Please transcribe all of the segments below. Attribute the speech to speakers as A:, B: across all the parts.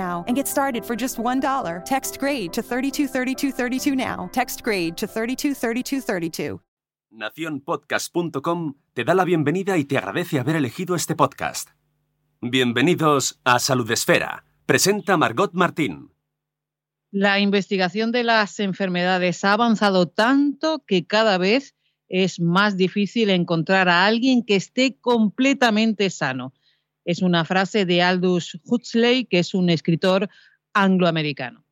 A: and get started for just $1. Text grade to 323232 now. Text grade to 323232.
B: Nacionpodcast.com te da la bienvenida y te agradece haber elegido este podcast. Bienvenidos a Salud Esfera. Presenta Margot Martín.
C: La investigación de las enfermedades ha avanzado tanto que cada vez es más difícil encontrar a alguien que esté completamente sano. Es una frase de Aldous Huxley, que es un escritor angloamericano.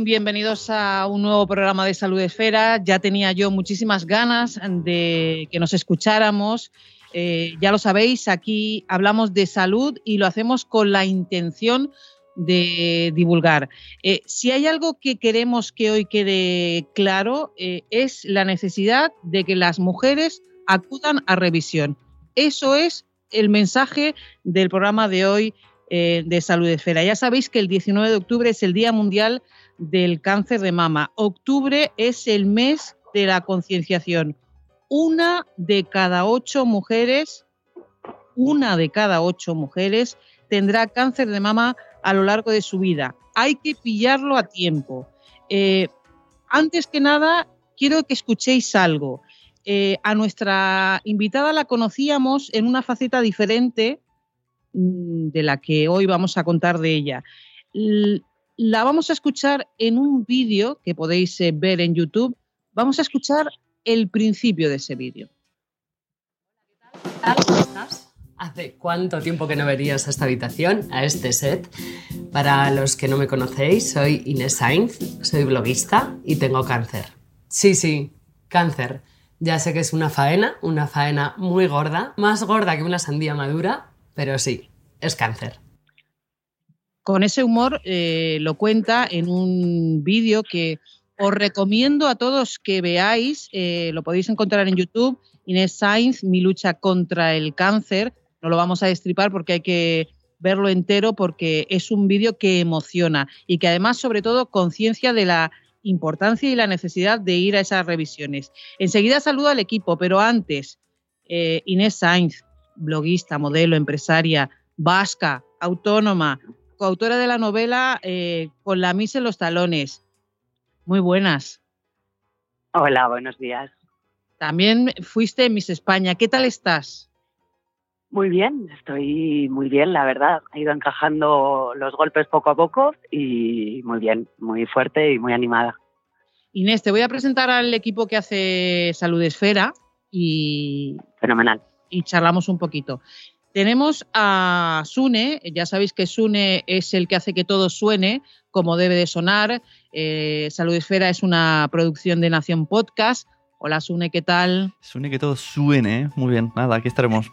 C: Bienvenidos a un nuevo programa de Salud Esfera. Ya tenía yo muchísimas ganas de que nos escucháramos. Eh, ya lo sabéis, aquí hablamos de salud y lo hacemos con la intención de divulgar. Eh, si hay algo que queremos que hoy quede claro, eh, es la necesidad de que las mujeres acudan a revisión. Eso es el mensaje del programa de hoy eh, de Salud Esfera. Ya sabéis que el 19 de octubre es el Día Mundial del Cáncer de Mama. Octubre es el mes de la concienciación. Una de cada ocho mujeres, una de cada ocho mujeres tendrá cáncer de mama a lo largo de su vida. Hay que pillarlo a tiempo. Eh, antes que nada, quiero que escuchéis algo. Eh, a nuestra invitada la conocíamos en una faceta diferente mm, de la que hoy vamos a contar de ella. La vamos a escuchar en un vídeo que podéis eh, ver en YouTube. Vamos a escuchar el principio de ese vídeo.
D: ¿Cómo estás? ¿Hace cuánto tiempo que no verías a esta habitación, a este set? Para los que no me conocéis, soy Inés Sainz, soy bloguista y tengo cáncer. Sí, sí, cáncer. Ya sé que es una faena, una faena muy gorda, más gorda que una sandía madura, pero sí, es cáncer.
C: Con ese humor eh, lo cuenta en un vídeo que os recomiendo a todos que veáis, eh, lo podéis encontrar en YouTube, Inés Sainz, mi lucha contra el cáncer. No lo vamos a destripar porque hay que verlo entero porque es un vídeo que emociona y que además, sobre todo, conciencia de la importancia y la necesidad de ir a esas revisiones. Enseguida saludo al equipo, pero antes, eh, Inés Sainz, bloguista, modelo, empresaria, vasca, autónoma, coautora de la novela eh, Con la misa en los talones. Muy buenas.
E: Hola, buenos días.
C: También fuiste Miss España. ¿Qué tal estás?
E: Muy bien, estoy muy bien, la verdad. He ido encajando los golpes poco a poco y muy bien, muy fuerte y muy animada.
C: Inés, te voy a presentar al equipo que hace Salud Esfera y,
E: Fenomenal.
C: y charlamos un poquito. Tenemos a Sune, ya sabéis que Sune es el que hace que todo suene como debe de sonar. Eh, Salud Esfera es una producción de Nación Podcast. Hola Sune, ¿qué tal?
F: Sune que todo suene, ¿eh? Muy bien, nada, aquí estaremos.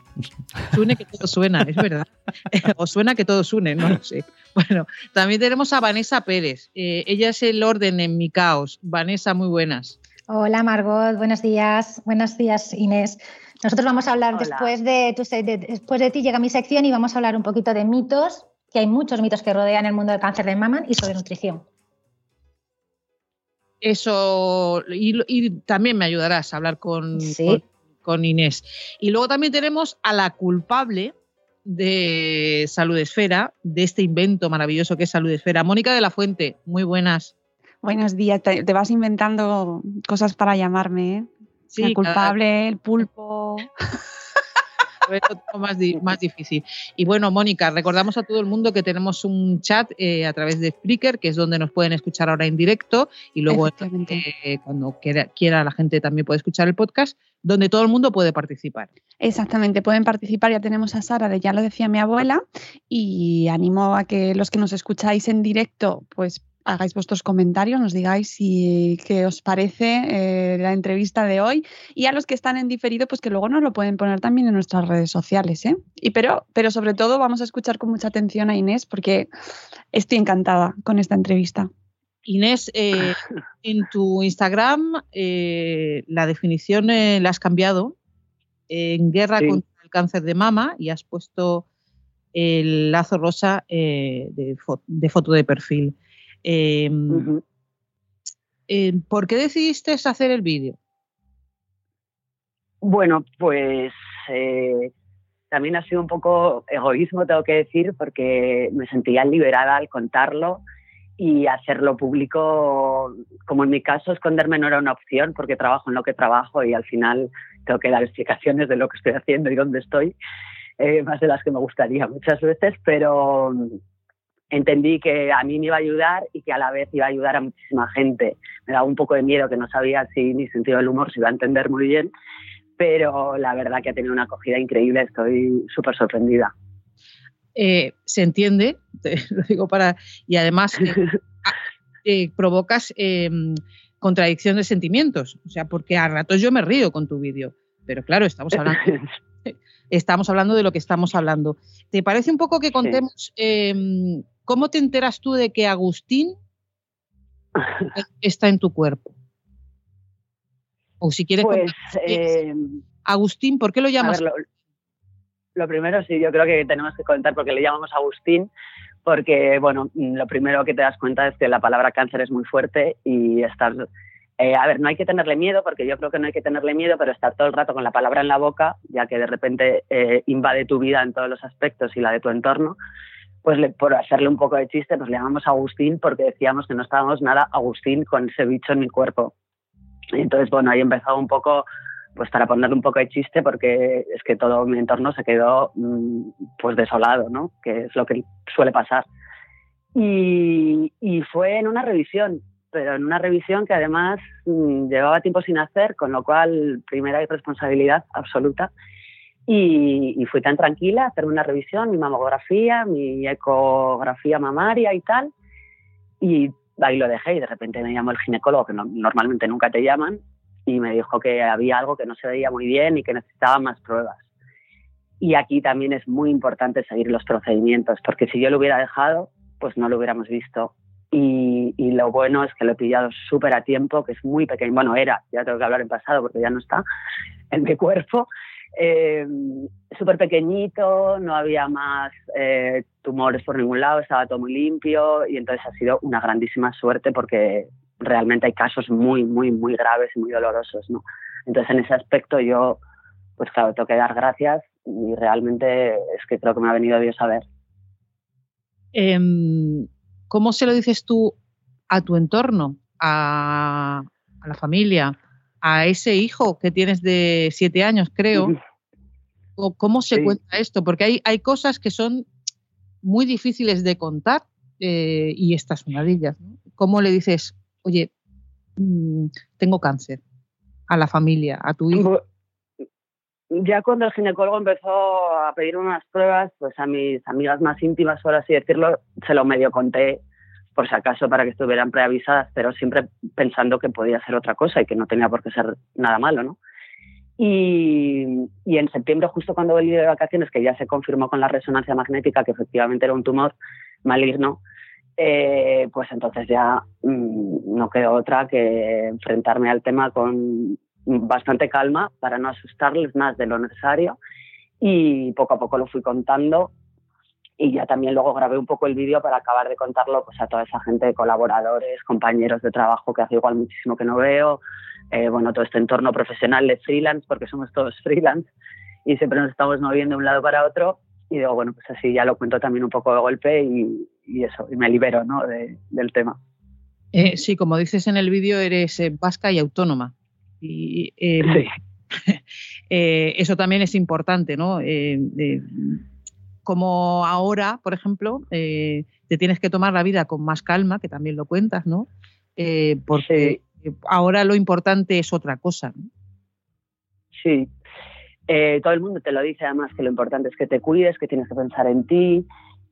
C: Sune que todo suena, es verdad. o suena que todo suene, no lo sé. Bueno, también tenemos a Vanessa Pérez. Eh, ella es el orden en mi caos. Vanessa, muy buenas.
G: Hola Margot, buenos días. Buenos días Inés. Nosotros vamos a hablar
E: Hola.
G: después de, tu de- después de ti llega mi sección y vamos a hablar un poquito de mitos, que hay muchos mitos que rodean el mundo del cáncer de mama y sobre nutrición.
C: Eso, y, y también me ayudarás a hablar con,
G: Sí.
C: con, con Inés. Y luego también tenemos a la culpable de Salud Esfera, de este invento maravilloso que es Salud Esfera. Mónica de la Fuente, muy buenas.
H: Buenos días, te, te vas inventando cosas para llamarme, ¿eh?
C: Sí, cada-
H: culpable, el pulpo.
C: Más, di- más difícil. Y bueno, Mónica, recordamos a todo el mundo que tenemos un chat eh, a través de Spreaker, que es donde nos pueden escuchar ahora en directo, y luego eh, cuando quiera, quiera la gente también puede escuchar el podcast, donde todo el mundo puede participar.
H: Exactamente, pueden participar. Ya tenemos a Sara de Ya lo decía mi abuela y animo a que los que nos escucháis en directo, pues hagáis vuestros comentarios, nos digáis si, qué os parece eh, la entrevista de hoy y a los que están en diferido, pues que luego nos lo pueden poner también en nuestras redes sociales. ¿eh? Y pero, pero sobre todo vamos a escuchar con mucha atención a Inés porque estoy encantada con esta entrevista.
C: Inés, eh, en tu Instagram eh, la definición la has cambiado en guerra
E: Sí.
C: contra el cáncer de mama y has puesto el lazo rosa de, fo- de foto de perfil. Eh,
E: Ujú.
C: eh, ¿Por qué decidiste hacer el vídeo?
E: Bueno, pues eh, también ha sido un poco egoísmo, tengo que decir, porque me sentía liberada al contarlo y hacerlo público, como en mi caso, esconderme no era una opción porque trabajo en lo que trabajo y al final tengo que dar explicaciones de lo que estoy haciendo y dónde estoy, eh, más de las que me gustaría muchas veces, pero entendí que a mí me iba a ayudar y que a la vez iba a ayudar a muchísima gente. Me daba un poco de miedo que no sabía si mi sentido del humor se iba a entender muy bien, pero la verdad que ha tenido una acogida increíble, estoy súper sorprendida.
C: Eh, se entiende, te lo digo para. Y además eh, eh, provocas eh, contradicción de sentimientos. O sea, porque a ratos yo me río con tu vídeo. Pero claro, estamos hablando, estamos hablando de lo que estamos hablando. ¿Te parece un poco que contemos eh, cómo te enteras tú de que Agustín está en tu cuerpo? O si quieres
E: Pues, eh,
C: Agustín, ¿por qué lo llamas?
E: ver, lo, lo primero sí, yo creo que tenemos que contar porque le llamamos Agustín, porque, bueno, lo primero que te das cuenta es que la palabra cáncer es muy fuerte y estar... eh, a ver, no hay que tenerle miedo, porque yo creo que no hay que tenerle miedo, pero estar todo el rato con la palabra en la boca, ya que de repente eh, invade tu vida en todos los aspectos y la de tu entorno, pues le- por hacerle un poco de chiste, pues le llamamos Agustín porque decíamos que no estábamos nada Agustín con ese bicho en mi cuerpo. Y entonces, bueno, ahí empezó un poco, pues para ponerle un poco de chiste, porque es que todo mi entorno se quedó mm, pues desolado, ¿no? Que es lo que suele pasar. Y, y fue en una revisión, pero en una revisión que además mm, llevaba tiempo sin hacer, con lo cual primera irresponsabilidad absoluta. Y, y fui tan tranquila a hacerme una revisión, mi mamografía, mi ecografía mamaria y tal. Y ahí lo dejé y de repente me llamó el ginecólogo, que no- normalmente nunca te llaman, y me dijo que había algo que no se veía muy bien y que necesitaba más pruebas. Y aquí también es muy importante seguir los procedimientos, porque si yo lo hubiera dejado, pues no lo hubiéramos visto. Y, y lo bueno es que lo he pillado súper a tiempo, que es muy pequeño. Bueno, era, ya tengo que hablar en pasado porque ya no está en mi cuerpo. Eh, súper pequeñito, no había más eh, tumores por ningún lado, estaba todo muy limpio y entonces ha sido una grandísima suerte porque realmente hay casos muy, muy, muy graves y muy dolorosos, ¿no? Entonces en ese aspecto yo, pues claro, tengo que dar gracias y realmente es que creo que me ha venido Dios a ver.
C: Em, ¿Cómo se lo dices tú a tu entorno, a, a la familia, a ese hijo que tienes de siete años, creo? ¿O ¿Cómo se
E: Sí.
C: cuenta esto? Porque hay, hay cosas que son muy difíciles de contar eh, y esta es una de ellas. ¿no? ¿Cómo le dices, oye, mm, tengo cáncer a la familia, a tu hijo?
E: Ya cuando el ginecólogo empezó a pedir unas pruebas, pues a mis amigas más íntimas, por así decirlo, se lo medio conté por si acaso para que estuvieran preavisadas, pero siempre pensando que podía ser otra cosa y que no tenía por qué ser nada malo, ¿no? Y, y en septiembre, justo cuando volví de vacaciones, que ya se confirmó con la resonancia magnética que efectivamente era un tumor maligno, eh, pues entonces ya mm, no quedó otra que enfrentarme al tema con bastante calma para no asustarles más de lo necesario y poco a poco lo fui contando y ya también luego grabé un poco el vídeo para acabar de contarlo pues a toda esa gente, colaboradores, compañeros de trabajo que hace igual muchísimo que no veo, eh, bueno, todo este entorno profesional de freelance, porque somos todos freelance y siempre nos estamos moviendo de un lado para otro y digo, bueno, pues así ya lo cuento también un poco de golpe y, y eso, y me libero ¿no? de, del tema.
C: Eh, sí, como dices en el vídeo, eres eh, vasca y autónoma. Y, eh,
E: Sí.
C: eso también es importante, ¿no? Como ahora, por ejemplo, eh, te tienes que tomar la vida con más calma, que también lo cuentas, ¿no? Eh, porque ahora lo importante es otra cosa. ¿no?
E: Sí. Eh, todo el mundo te lo dice además que lo importante es que te cuides, que tienes que pensar en ti,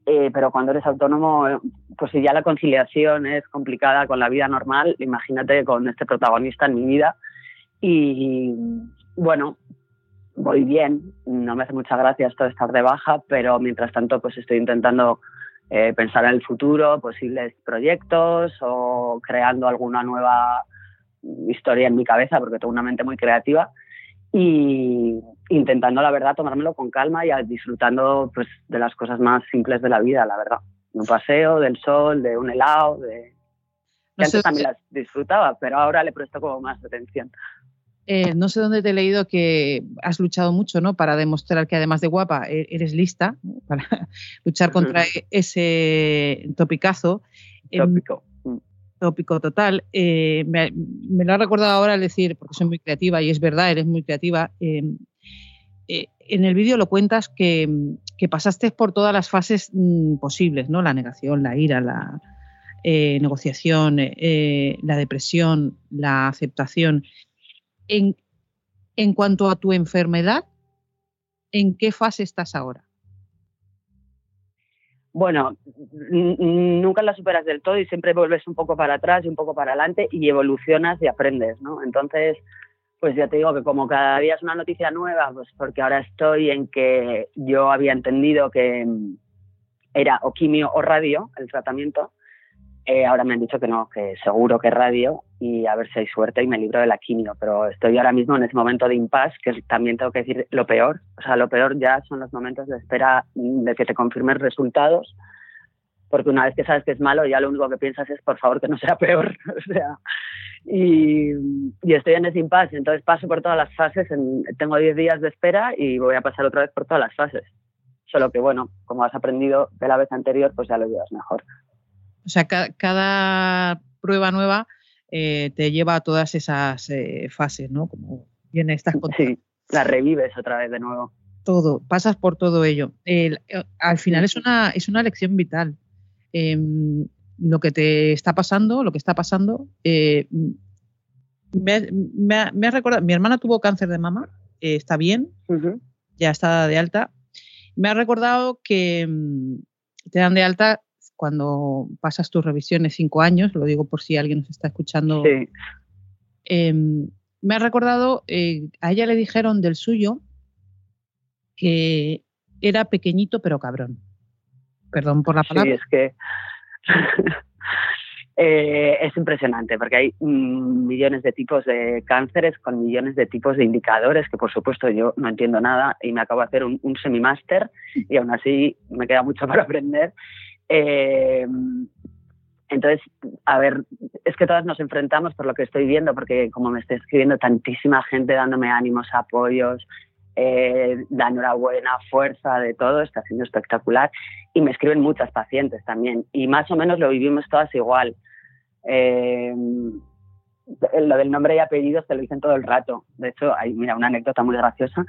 E: eh, pero cuando eres autónomo, pues si ya la conciliación es complicada con la vida normal, imagínate con este protagonista en mi vida. Y bueno, voy bien, no me hace mucha gracia esto de estar de baja, pero mientras tanto pues estoy intentando eh, pensar en el futuro, posibles proyectos o creando alguna nueva historia en mi cabeza, porque tengo una mente muy creativa y intentando, la verdad, tomármelo con calma y disfrutando pues, de las cosas más simples de la vida, la verdad. De un paseo, del sol, de un helado, de...
C: No
E: que antes también las disfrutaba, pero ahora le presto como más atención.
C: Eh, no sé dónde te he leído que has luchado mucho, ¿no? Para demostrar que además de guapa e- eres lista, ¿no? para luchar contra ese topicazo. Em,
E: Tópico. Mm.
C: tópico total. Eh, me, me lo ha recordado ahora al decir, porque soy muy creativa y es verdad, eres muy creativa. eh, eh, en el vídeo lo cuentas que, que pasaste por todas las fases mm, posibles, ¿no? La negación, la ira, la negociación, la depresión, la aceptación. En, cuanto a tu enfermedad, ¿en qué fase estás ahora?
E: Bueno, nunca la superas del todo y siempre vuelves un poco para atrás y un poco para adelante y evolucionas y aprendes, ¿no? Entonces, pues ya te digo que como cada día es una noticia nueva, pues porque ahora estoy en que yo había entendido que mm, era o quimio o radio el tratamiento, eh, ahora me han dicho que no, que seguro que radio y a ver si hay suerte y me libro de la quimio, pero estoy ahora mismo en ese momento de impasse, que también tengo que decir lo peor, o sea, lo peor ya son los momentos de espera mm, de que te confirmen resultados, porque una vez que sabes que es malo, ya lo único que piensas es, por favor, que no sea peor, o sea, y, y estoy en ese impasse, entonces paso por todas las fases, en- tengo 10 días de espera y voy a pasar otra vez por todas las fases, solo que bueno, como has aprendido de la vez anterior, pues ya lo llevas mejor.
C: O sea, ca- cada prueba nueva eh, te lleva a todas esas eh, fases, ¿no? Como bien estás contando.
E: Sí, la revives otra vez de nuevo.
C: Todo, pasas por todo ello. El- eh, al final es una, es una lección vital. Em, lo que te está pasando, lo que está pasando, me, ha- me ha- me ha recordado, mi hermana tuvo cáncer de mama, está bien, ya está de alta. Me ha recordado que mm, te dan de alta cuando pasas tus revisiones cinco años, lo digo por si alguien nos está escuchando.
E: Sí.
C: Em, me ha recordado, eh, a ella le dijeron del suyo que era pequeñito pero cabrón. Perdón por la
E: Sí,
C: palabra.
E: es que eh, es impresionante porque hay mm, millones de tipos de cánceres con millones de tipos de indicadores que por supuesto yo no entiendo nada y me acabo de hacer un, un semimáster y aún así me queda mucho por aprender. Eh, entonces, a ver, es que todas nos enfrentamos por lo que estoy viendo, porque como me está escribiendo tantísima gente dándome ánimos, apoyos, eh, da enhorabuena, fuerza, de todo, está siendo espectacular. Y me escriben muchas pacientes también. Y más o menos lo vivimos todas igual. Eh, lo del nombre y apellidos te lo dicen todo el rato. De hecho, hay, mira, una anécdota muy graciosa.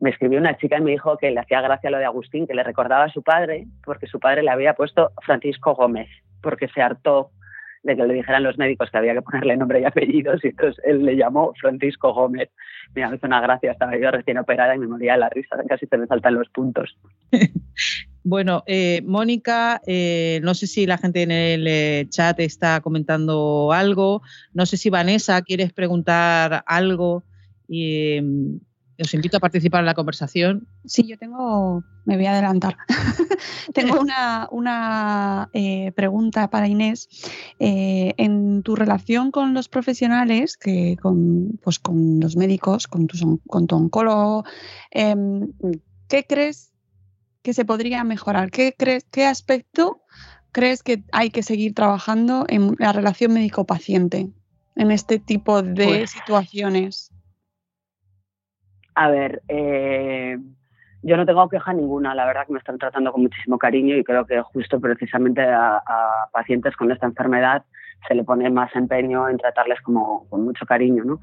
E: Me escribió una chica y me dijo que le hacía gracia lo de Agustín, que le recordaba a su padre, porque su padre le había puesto Francisco Gómez, porque se hartó de que le dijeran los médicos que había que ponerle nombre y apellidos, y entonces él le llamó Francisco Gómez. Mira, me hizo una gracia, estaba yo recién operada y me moría de la risa, casi se me saltan los puntos.
C: Bueno, eh, Mónica, eh, no sé si la gente en el eh, chat está comentando algo. No sé si Vanessa quieres preguntar algo. Em, os invito a participar en la conversación.
H: Sí, yo tengo, me voy a adelantar. tengo una, eh, pregunta para Inés. Eh, en tu relación con los profesionales, que con, pues con los médicos, con tu, con tu oncólogo, em, ¿qué crees que se podría mejorar? ¿Qué, crees, ¿Qué aspecto crees que hay que seguir trabajando en la relación médico-paciente en este tipo de
E: Pues
H: situaciones?
E: A ver, eh, yo no tengo queja ninguna, la verdad que me están tratando con muchísimo cariño y creo que justo precisamente a, pacientes con esta enfermedad se le pone más empeño en tratarles como con mucho cariño, ¿no?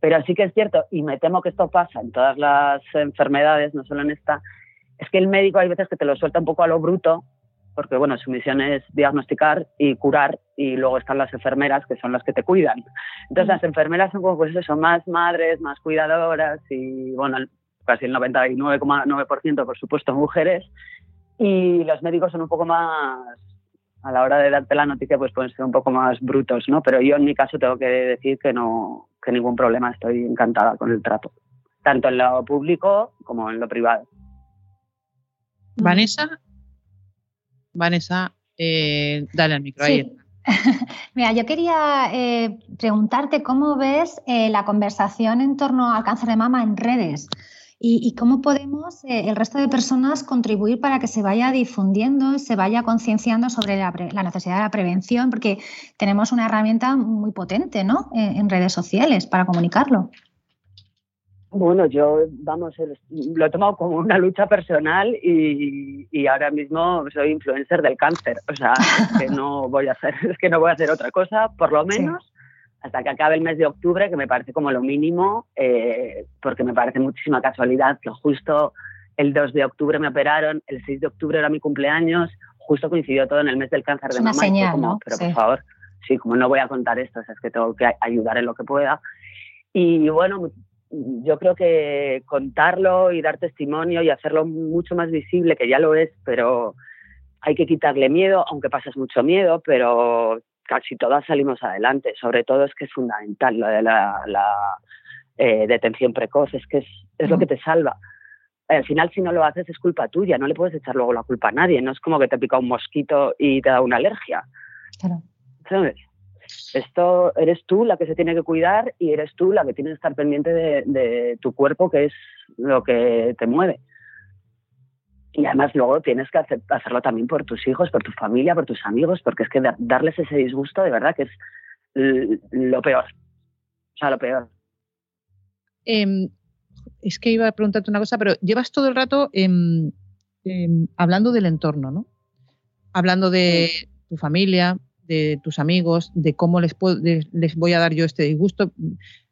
E: Pero sí que es cierto, y me temo que esto pasa en todas las enfermedades, no solo en esta, es que el médico hay veces que te lo suelta un poco a lo bruto, porque bueno, su misión es diagnosticar y curar, y luego están las enfermeras que son las que te cuidan. Entonces las enfermeras son como pues eso, más madres, más cuidadoras y bueno, casi el 99,9% por supuesto mujeres, y los médicos son un poco más a la hora de darte la noticia pues pueden ser un poco más brutos, ¿no? Pero yo en mi caso tengo que decir que no que ningún problema, estoy encantada con el trato, tanto en lo público como en lo privado.
C: Vanessa, Vanessa, eh, dale al micro. ahí.
G: Mira, yo quería eh, preguntarte cómo ves eh, la conversación en torno al cáncer de mama en redes y, y cómo podemos eh, el resto de personas contribuir para que se vaya difundiendo, se vaya concienciando sobre la, la necesidad de la prevención, porque tenemos una herramienta muy potente ¿no? en, en redes sociales para comunicarlo.
E: Bueno, yo, vamos, lo he tomado como una lucha personal y, y ahora mismo soy influencer del cáncer. O sea, es que no voy a hacer, es que no voy a hacer otra cosa, por lo
G: Sí.
E: menos hasta que acabe el mes de octubre, que me parece como lo mínimo, eh, porque me parece muchísima casualidad que justo el 2 de octubre me operaron, el 6 de octubre era mi cumpleaños, justo coincidió todo en el mes del cáncer de
G: una
E: fue
G: señal,
E: como,
G: ¿no?
E: Pero
G: Sí.
E: por favor, sí, como no voy a contar esto, o sea, es que tengo que ayudar en lo que pueda. Y bueno, yo creo que contarlo y dar testimonio y hacerlo mucho más visible, que ya lo es, pero hay que quitarle miedo, aunque pasas mucho miedo, pero casi todas salimos adelante. Sobre todo es que es fundamental lo de la, la, eh, detención precoz, es que es, es lo que te salva. Al final, si no lo haces, es culpa tuya, no le puedes echar luego la culpa a nadie, no es como que te pica un mosquito y te da una alergia.
G: Claro.
E: ¿sabes? Esto eres tú la que se tiene que cuidar y eres tú la que tiene que estar pendiente de, de tu cuerpo, que es lo que te mueve. Y además luego tienes que hacer- hacerlo también por tus hijos, por tu familia, por tus amigos, porque es que da- darles ese disgusto de verdad que es lo peor. O sea, lo peor.
C: Em, es que iba a preguntarte una cosa, pero llevas todo el rato em, em, hablando del entorno, ¿no? Hablando de tu familia, de tus amigos, de cómo les, puedo- les voy a dar yo este disgusto.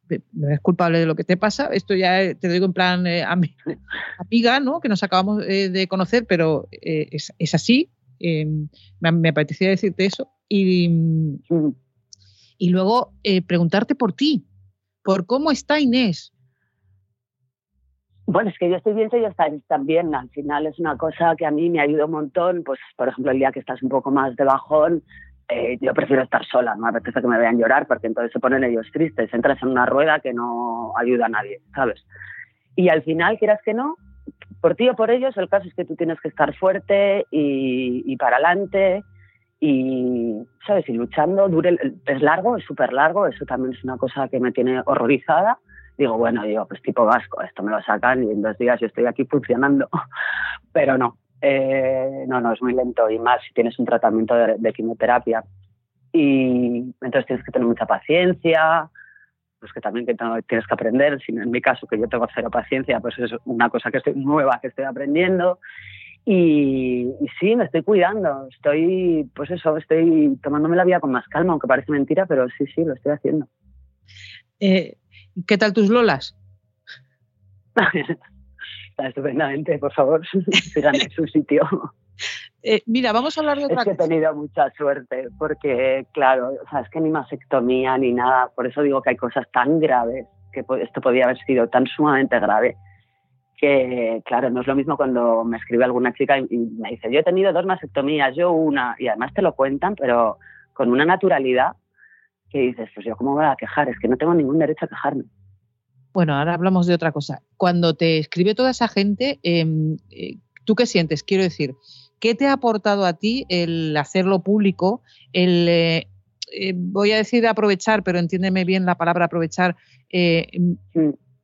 C: Eres culpable de lo que te pasa. Esto ya eh, te lo digo en plan eh, ami- amiga, ¿no? Que nos acabamos eh, de conocer, pero es, es así. Em, me, apetecía decirte eso. Y, y luego preguntarte por ti, por cómo está Inés.
E: Bueno, es que yo estoy bien, yo también. Al final es una cosa que a mí me ayuda un montón. Pues, por ejemplo, el día que estás un poco más de bajón, eh, yo prefiero estar sola. No me apetece que me vean llorar porque entonces se ponen ellos tristes. Entras en una rueda que no ayuda a nadie, ¿sabes? Y al final, quieras que no, por ti o por ellos, el caso es que tú tienes que estar fuerte y, y para adelante y, ¿sabes? Y luchando. Dure, es largo, es súper largo. Eso también es una cosa que me tiene horrorizada digo, bueno, digo, pues tipo vasco, esto me lo sacan y en dos días yo estoy aquí funcionando. Pero no, eh, no, no, es muy lento y más si tienes un tratamiento de, de quimioterapia. Y entonces tienes que tener mucha paciencia, pues que también que tienes que aprender. Si en mi caso, que yo tengo cero paciencia, pues es una cosa que estoy nueva, que estoy aprendiendo. Y, y sí, me estoy cuidando, estoy, pues eso, estoy tomándome la vida con más calma, aunque parece mentira, pero sí, sí, lo estoy haciendo.
C: Eh, ¿Qué tal tus lolas?
E: Está estupendamente, por favor, sigan en su sitio.
C: Eh, mira, vamos a hablar de
E: Es
C: otra
E: que he tenido mucha suerte, porque, claro, o sea, es que ni mastectomía ni nada, por eso digo que hay cosas tan graves, que esto podía haber sido tan sumamente grave, que, claro, no es lo mismo cuando me escribe alguna chica y, y me dice, yo he tenido dos mastectomías, yo una, y además te lo cuentan, pero con una naturalidad que dices, pues yo cómo voy a quejar, es que no tengo ningún derecho a quejarme.
C: Bueno, ahora hablamos de otra cosa. Cuando te escribe toda esa gente, em, eh, ¿tú qué sientes? Quiero decir, ¿qué te ha aportado a ti el hacerlo público, el, eh, eh, voy a decir aprovechar, pero entiéndeme bien la palabra aprovechar,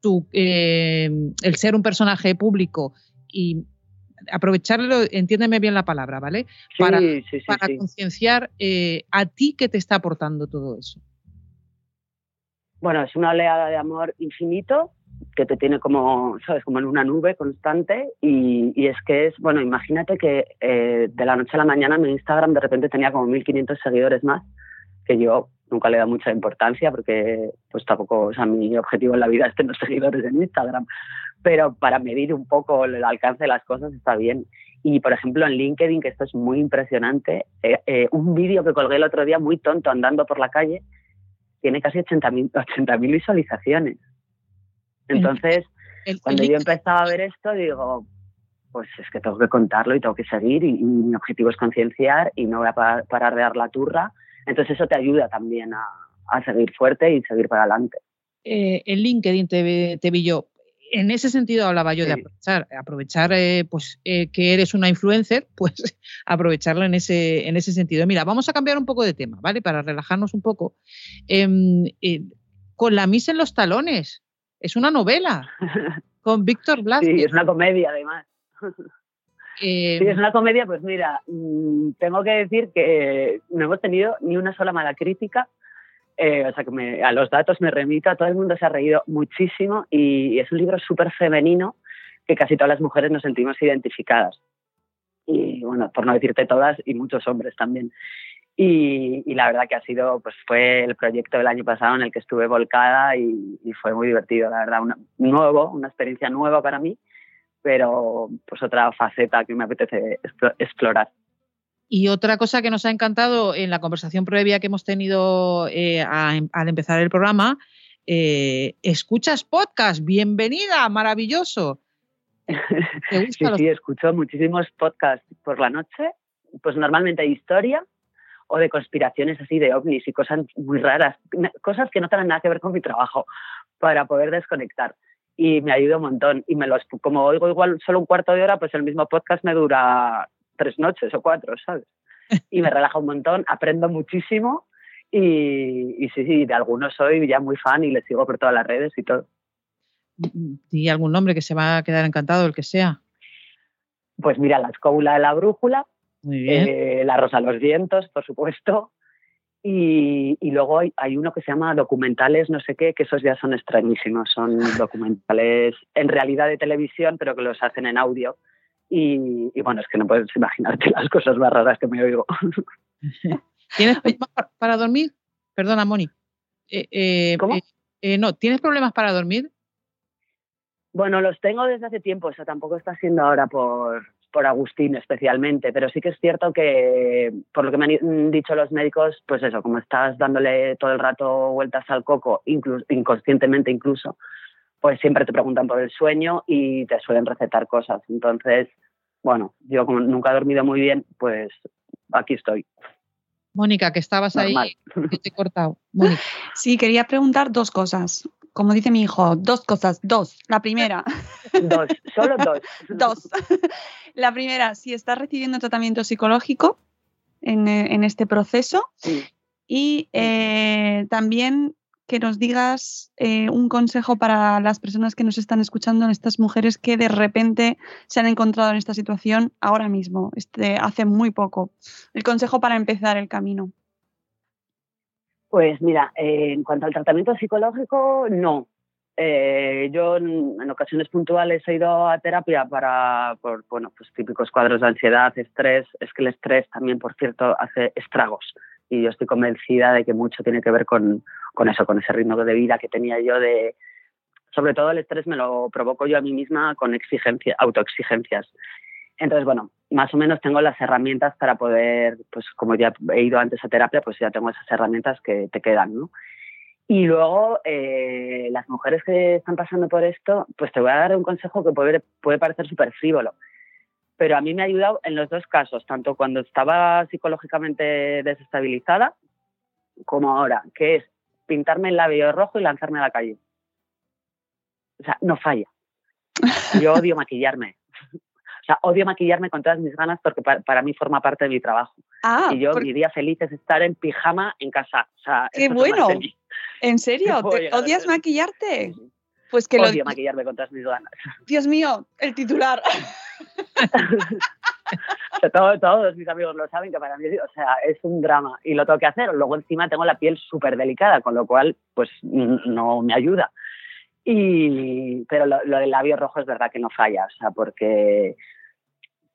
C: tu, el ser un personaje público y aprovecharlo, entiéndeme bien la palabra, ¿vale? para, para concienciar a ti qué te está aportando todo eso
E: bueno, es una oleada de amor infinito que te tiene como, ¿sabes? Como en una nube constante y, es que es, bueno, imagínate que eh, de la noche a la mañana mi Instagram de repente tenía como 1500 seguidores más, que yo nunca le he dado mucha importancia porque pues tampoco, o sea, mi objetivo en la vida es tener seguidores en Instagram, pero para medir un poco el alcance de las cosas está bien. Y por ejemplo en LinkedIn, que esto es muy impresionante, eh, eh, un vídeo que colgué el otro día muy tonto andando por la calle, tiene casi 80.000 80 visualizaciones. Entonces, cuando yo empezaba a ver esto, digo, pues es que tengo que contarlo y tengo que seguir y, mi objetivo es concienciar y no voy a parar, de dar la turra. Entonces eso te ayuda también a, seguir fuerte y seguir para adelante.
C: Eh, en LinkedIn te, te vi yo en ese sentido hablaba yo de aprovechar, aprovechar eh, pues, eh, que eres una influencer, pues aprovecharlo en ese, en ese sentido. Mira, vamos a cambiar un poco de tema, ¿vale? Para relajarnos un poco. Em, eh, con la misa en los talones, es una novela con Víctor Blas.
E: Sí, es una comedia además. sí, es una comedia, pues mira, mm, tengo que decir que no hemos tenido ni una sola mala crítica eh, o sea que a los datos me remito, todo el mundo se ha reído muchísimo y, es un libro súper femenino que casi todas las mujeres nos sentimos identificadas. Y bueno, por no decirte todas, y muchos hombres también. Y, la verdad que ha sido, pues fue el proyecto del año pasado en el que estuve volcada y, fue muy divertido, la verdad, nuevo, una experiencia nueva para mí, pero pues otra faceta que me apetece explorar.
C: Y otra cosa que nos ha encantado en la conversación previa que hemos tenido eh, al empezar el programa, eh, escuchas podcast, bienvenida, maravilloso.
E: sí, sí, escucho muchísimos podcasts por la noche, pues normalmente de historia o de conspiraciones así de ovnis y cosas muy raras, cosas que no tienen nada que ver con mi trabajo, para poder desconectar. Y me ayuda un montón. Y me los, como oigo igual solo un cuarto de hora, pues el mismo podcast me dura tres noches o cuatro, ¿sabes? Y me relaja un montón, aprendo muchísimo y, sí, sí, de algunos soy ya muy fan y les sigo por todas las redes y todo.
C: ¿Y algún nombre que se va a quedar encantado, el que sea?
E: Pues mira, La Escóbula de la Brújula,
C: muy bien.
E: Eh, la Rosa los Vientos, por supuesto, y, y, luego hay, hay, uno que se llama documentales, no sé qué, que esos ya son extrañísimos. Son documentales en realidad de televisión, pero que los hacen en audio. Y, bueno, es que no puedes imaginarte las cosas más raras que me oigo.
C: ¿Tienes problemas para dormir? Perdona, Moni. Eh, eh,
E: ¿Cómo?
C: Eh, no, ¿tienes problemas para dormir?
E: Bueno, los tengo desde hace tiempo, o sea, tampoco está siendo ahora por, por Agustín especialmente, pero sí que es cierto que, por lo que me han dicho los médicos, pues eso, como estás dándole todo el rato vueltas al coco, inconscientemente incluso, pues siempre te preguntan por el sueño y te suelen recetar cosas. Entonces, bueno, yo como nunca he dormido muy bien, pues aquí estoy.
C: Mónica, que estabas ahí, que te he cortado.
H: Sí, quería preguntar dos cosas. Como dice mi hijo, dos cosas, dos. La primera.
E: dos, solo dos.
H: dos. La primera, si estás recibiendo tratamiento psicológico en, en este proceso.
E: Sí.
H: Y eh, también que nos digas eh, un consejo para las personas que nos están escuchando, estas mujeres que de repente se han encontrado en esta situación ahora mismo, este, hace muy poco. El consejo para empezar el camino.
E: Pues mira, eh, en cuanto al tratamiento psicológico, no. Eh, yo en, ocasiones puntuales he ido a terapia para, por, bueno, pues típicos cuadros de ansiedad, estrés. Es que el estrés también, por cierto, hace estragos y yo estoy convencida de que mucho tiene que ver con, con eso, con ese ritmo de vida que tenía yo de, sobre todo el estrés me lo provoco yo a mí misma con exigencia, autoexigencias. Entonces, bueno, más o menos tengo las herramientas para poder, pues como ya he ido antes a terapia, pues ya tengo esas herramientas que te quedan, ¿no? Y luego, eh, las mujeres que están pasando por esto, pues te voy a dar un consejo que puede, puede parecer súper frívolo, pero a mí me ha ayudado en los dos casos, tanto cuando estaba psicológicamente desestabilizada como ahora, que es pintarme el labio rojo y lanzarme a la calle. O sea, no falla. Yo odio maquillarme. O sea, odio maquillarme con todas mis ganas porque para, mí forma parte de mi trabajo.
H: Ah,
E: y yo mi día feliz es estar en pijama en casa. O sea,
H: ¡Qué bueno! ¿En serio? ¿Odias maquillarte? Pues que
E: Odio maquillarme con todas mis ganas.
H: Dios mío, el titular.
E: todos mis amigos lo saben que para mí o sea, es un drama y lo tengo que hacer. Luego encima tengo la piel súper delicada, con lo cual pues no me ayuda. Y, pero lo, del labio rojo es verdad que no falla, o sea, porque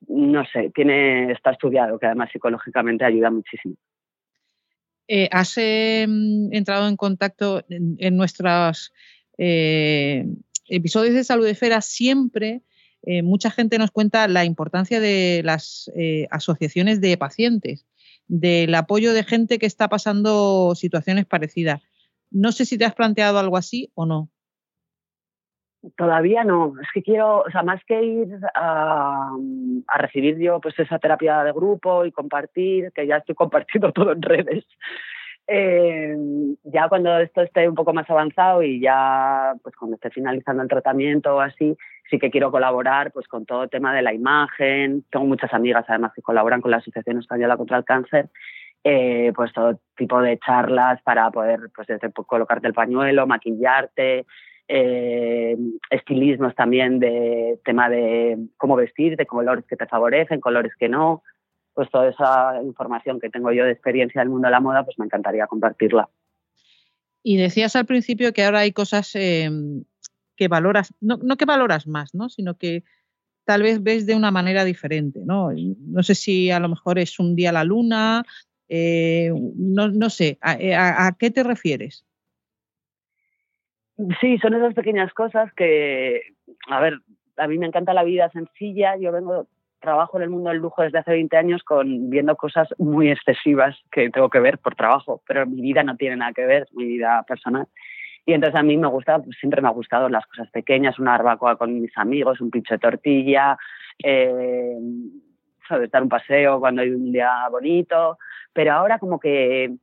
E: no sé, tiene, está estudiado, que además psicológicamente ayuda muchísimo.
C: Eh, ¿Has em, entrado en contacto en, nuestros eh, episodios de Salud Esfera? Siempre eh, mucha gente nos cuenta la importancia de las asociaciones de pacientes, del apoyo de gente que está pasando situaciones parecidas. No sé si te has planteado algo así o no.
E: Todavía no, es que quiero, o sea, más que ir a, recibir yo pues esa terapia de grupo y compartir, que ya estoy compartiendo todo en redes, eh, ya cuando esto esté un poco más avanzado y ya pues cuando esté finalizando el tratamiento o así, sí que quiero colaborar pues con todo el tema de la imagen, tengo muchas amigas además que colaboran con la Asociación Española contra el Cáncer, eh, pues todo tipo de charlas para poder pues desde colocarte el pañuelo, maquillarte, eh, estilismos también de tema de cómo vestir, de colores que te favorecen, colores que no. Pues toda esa información que tengo yo de experiencia del mundo de la moda, pues me encantaría compartirla.
C: Y decías al principio que ahora hay cosas eh, que valoras, no, que valoras más, ¿no? sino que tal vez ves de una manera diferente. No, no sé si a lo mejor es un día la luna, eh, no, no, sé, ¿a qué te refieres?
E: Sí, son esas pequeñas cosas que, a ver, a mí me encanta la vida sencilla. Yo vengo, trabajo en el mundo del lujo desde hace 20 años con viendo cosas muy excesivas que tengo que ver por trabajo, pero mi vida no tiene nada que ver, mi vida personal. Y entonces a mí me gusta, pues siempre me ha gustado las cosas pequeñas, una barbacoa con mis amigos, un pincho de tortilla, eh, dar un paseo cuando hay un día bonito, pero ahora como que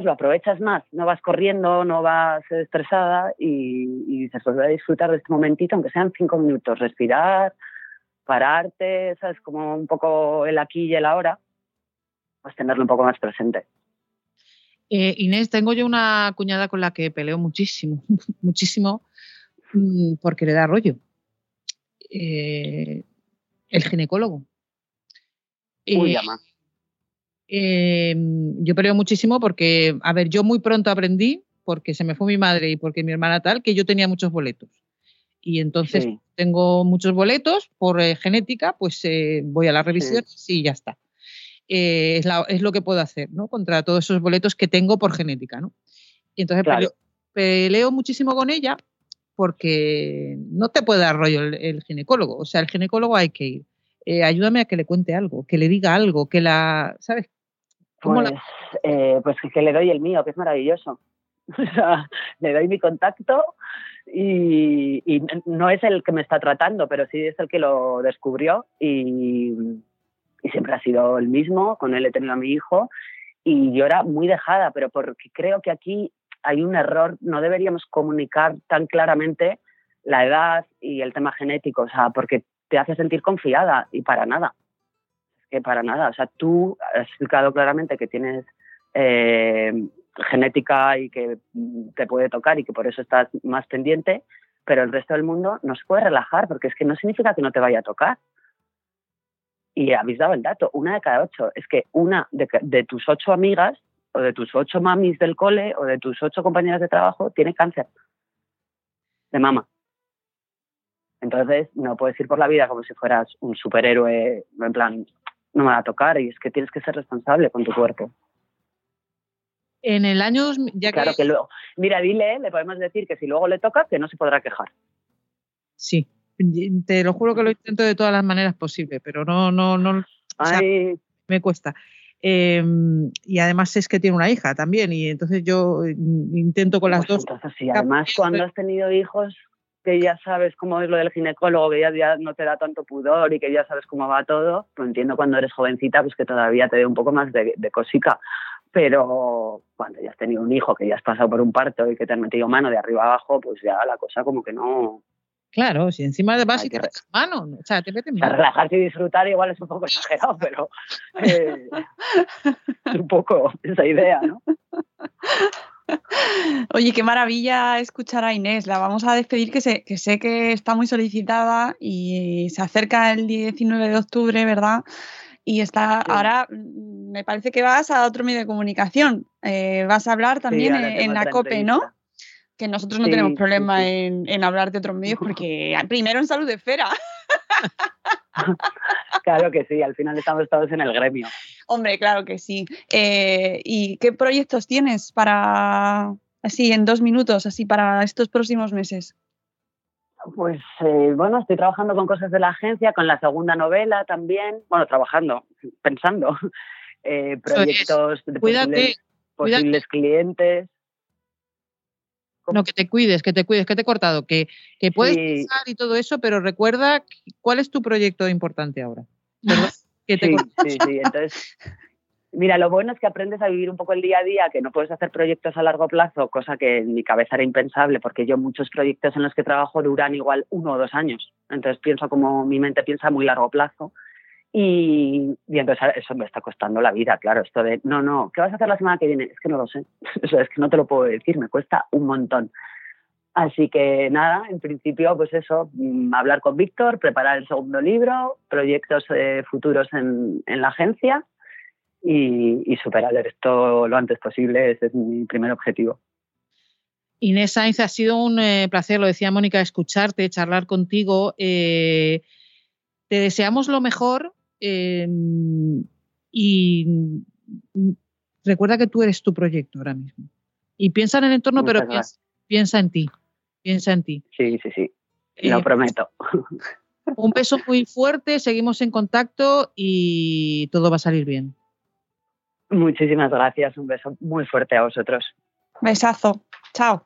E: lo aprovechas más, no vas corriendo, no vas estresada y, dices, pues voy a disfrutar de este momentito, aunque sean cinco minutos, respirar, pararte, ¿sabes? Como un poco el aquí y el ahora, pues tenerlo un poco más presente.
C: Eh, Inés, tengo yo una cuñada con la que peleo muchísimo, muchísimo, mm, porque le da rollo. Eh, el ginecólogo.
E: Uy,
C: eh, eh, yo peleo muchísimo porque, a ver, yo muy pronto aprendí, porque se me fue mi madre y porque mi hermana tal, que yo tenía muchos boletos. Y entonces tengo muchos boletos por eh, genética, pues eh, voy a la revisión y ya está. Es, lo que puedo hacer, ¿no? Contra todos esos boletos que tengo por genética, ¿no? Y entonces peleo, muchísimo con ella porque no te puede dar rollo el ginecólogo. O sea, el ginecólogo hay que ir. ayúdame a que le cuente algo, que le diga algo, que la, ¿sabes?
E: Pues, eh, pues que le doy el mío, que es maravilloso. O sea, le doy mi contacto y, no es el que me está tratando, pero sí es el que lo descubrió y, siempre ha sido el mismo. Con él he tenido a mi hijo y yo era muy dejada, pero porque creo que aquí hay un error, no deberíamos comunicar tan claramente la edad y el tema genético, o sea, porque te hace sentir confiada y para nada que para nada. O sea, tú has explicado claramente que tienes eh, genética y que te puede tocar y que por eso estás más pendiente, pero el resto del mundo no se puede relajar porque es que no significa que no te vaya a tocar. Y habéis dado el dato, una de cada ocho. Es que una de, de tus ocho amigas o de tus ocho mamis del cole o de tus ocho compañeras de trabajo tiene cáncer de mama. Entonces, no puedes ir por la vida como si fueras un superhéroe, en plan, no me va a tocar y es que tienes que ser responsable con tu cuerpo.
C: En el año ya
E: Claro que... luego, mira, dile, le podemos decir que si luego le toca, que no se podrá quejar.
C: Sí, te lo juro que lo intento de todas las maneras posibles, pero no, no, no, me cuesta. Em, y además es que tiene una hija también, y entonces yo mm, intento con las
E: pues
C: dos.
E: Entonces, sí, además cuando has tenido hijos, que ya sabes cómo es lo del ginecólogo, que ya, no te da tanto pudor y que ya sabes cómo va todo, pues entiendo cuando eres jovencita pues que todavía te dé un poco más de, cosica. Pero cuando ya has tenido un hijo, que ya has pasado por un parto y que te han metido mano de arriba abajo, pues ya la cosa como que no...
C: Claro, si encima de vas y te metes mano, o sea, te
E: sea,
C: mano.
E: relajarse y disfrutar igual es un poco exagerado, pero eh, es un poco esa idea, ¿no?
H: Oye, qué maravilla escuchar a Inés. La vamos a despedir, que sé, que sé que está muy solicitada y se acerca el 19 de octubre, ¿verdad? Y está ahora, mm, me parece que vas a otro medio de comunicación. Eh, vas a hablar también en, la COPE, ¿no? Que nosotros no
E: Sí,
H: tenemos problema. En, en hablar de otros medios porque primero en salud de esfera.
E: Claro que sí, al final estamos todos en el gremio.
H: Hombre, claro que sí. Eh, ¿Y qué proyectos tienes para, así, en dos minutos, así, para estos próximos meses?
E: Pues eh, bueno, estoy trabajando con cosas de la agencia, con la segunda novela también. Bueno, trabajando, pensando. Eh, proyectos de
C: Cuídate,
E: posibles,
C: cuídate.
E: posibles clientes.
C: No, que te cuides, que te cuides, que te he cortado, que, que puedes
E: Sí.
C: pensar y todo eso, pero recuerda cuál es tu proyecto importante ahora. Perdón, que te
E: Sí, sí, sí. Entonces, mira, lo bueno es que aprendes a vivir un poco el día a día, que no puedes hacer proyectos a largo plazo, cosa que en mi cabeza era impensable, porque yo muchos proyectos en los que trabajo duran igual uno o dos años. Entonces pienso como mi mente piensa muy largo plazo. Y, entonces eso me está costando la vida, claro, esto de, no, no, ¿qué vas a hacer la semana que viene? Es que no lo sé, o es que no te lo puedo decir, me cuesta un montón. Así que nada, en principio, pues eso, mm, hablar con Víctor, preparar el segundo libro, proyectos eh, futuros en la agencia y, y superar esto lo antes posible, ese es mi primer objetivo.
C: Inés Sainz, ha sido un eh, placer, lo decía Mónica, escucharte, charlar contigo. Eh, te deseamos lo mejor eh, y recuerda que tú eres tu proyecto ahora mismo. Y piensa en el entorno,
E: Muchas
C: pero piensa, piensa en ti. Piensa en ti.
E: Sí, sí, sí, lo
C: Eh,
E: prometo.
C: Un beso muy fuerte, seguimos en contacto y todo va a salir bien.
E: Muchísimas gracias, un beso muy fuerte a vosotros.
H: Besazo. Chao.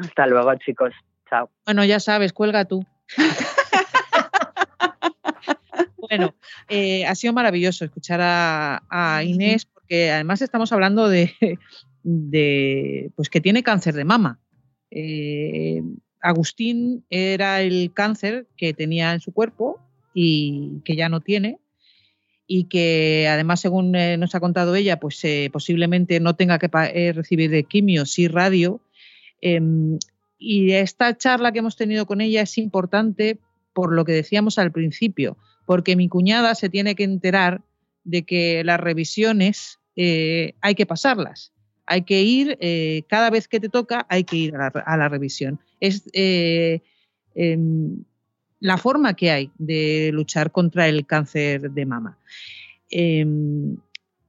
E: Hasta luego, chicos. Chao.
C: Bueno, ya sabes, cuelga tú. bueno, eh, ha sido maravilloso escuchar a, a Inés porque además estamos hablando de, de, pues que tiene cáncer de mama. Eh, Agustín era el cáncer que tenía en su cuerpo y que ya no tiene y que además, según eh, nos ha contado ella, pues eh, posiblemente no tenga que eh, recibir de quimio, sí radio. Em, y esta charla que hemos tenido con ella es importante por lo que decíamos al principio, porque mi cuñada se tiene que enterar de que las revisiones hay que pasarlas. Hay que ir, cada vez que te toca, hay que ir a la, a la revisión. Es em, la forma que hay de luchar contra el cáncer de mama. Em,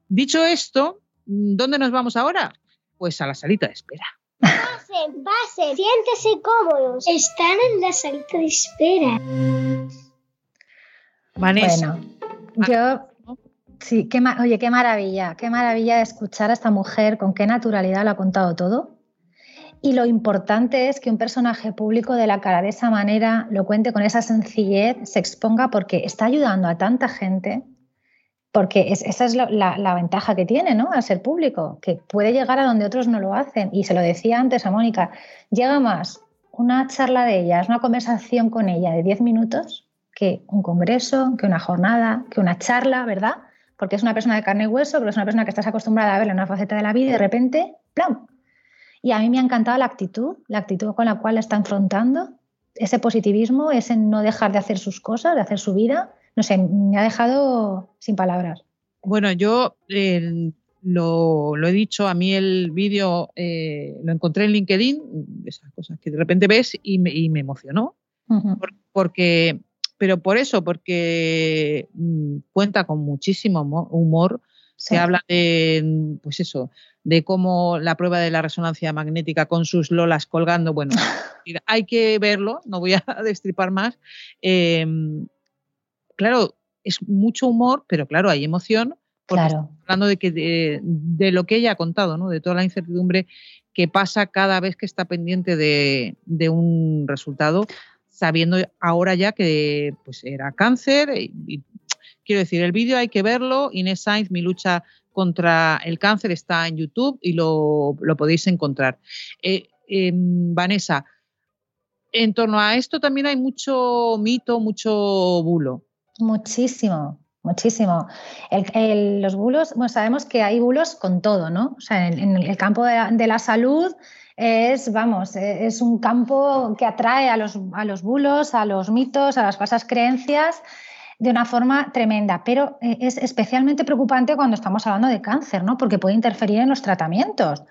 C: dicho esto, ¿dónde nos vamos ahora? Pues a la salita de espera.
I: Pasen, pasen, siéntese cómodos. Están en la salita de espera.
C: Vanessa.
G: Bueno, yo sí, qué oye, qué maravilla, qué maravilla escuchar a esta mujer con qué naturalidad lo ha contado todo. Y lo importante es que un personaje público de la cara de esa manera lo cuente con esa sencillez, se exponga porque está ayudando a tanta gente, porque es- esa es la, ventaja que tiene, ¿no? Al ser público, que puede llegar a donde otros no lo hacen. Y se lo decía antes a Mónica, llega más una charla de ella, una conversación con ella de 10 minutos que un congreso, que una jornada, que una charla, ¿verdad? Porque es una persona de carne y hueso, pero es una persona que estás acostumbrada a verla en una faceta de la vida y de repente, ¡plam! Y a mí me ha encantado la actitud, la actitud con la cual la está enfrentando, ese positivismo, ese no dejar de hacer sus cosas, de hacer su vida. No sé, me ha dejado sin palabras.
C: Bueno, yo eh, lo, lo he dicho, a mí el vídeo eh, lo encontré en LinkedIn, esas cosas que de repente ves y me, y me emocionó. Por- porque, pero por eso, porque mm, cuenta con muchísimo mo-
G: Sí.
C: se habla de, pues eso, de cómo la prueba de la resonancia magnética con sus lolas colgando, bueno, hay que verlo, no voy a destripar más. Eh, claro, es mucho humor, pero claro, hay emoción, porque
G: Claro.
C: hablando de, que de, de lo que ella ha contado, ¿no? de toda la incertidumbre que pasa cada vez que está pendiente de, de un resultado, sabiendo ahora ya que pues, era cáncer y, y quiero decir, el vídeo hay que verlo. Inés Sainz, mi lucha contra el cáncer, está en YouTube y lo, podéis encontrar. Eh, em, Vanessa, en torno a esto también hay mucho mito, mucho bulo.
G: Muchísimo, muchísimo. los bulos, bueno, sabemos que hay bulos con todo, ¿no? O sea, en, el campo de la, salud es, vamos, es un campo que atrae a los, a los bulos, a los mitos, a las falsas creencias de una forma tremenda, pero eh, es especialmente preocupante cuando estamos hablando de cáncer, ¿no? Porque puede interferir en los tratamientos.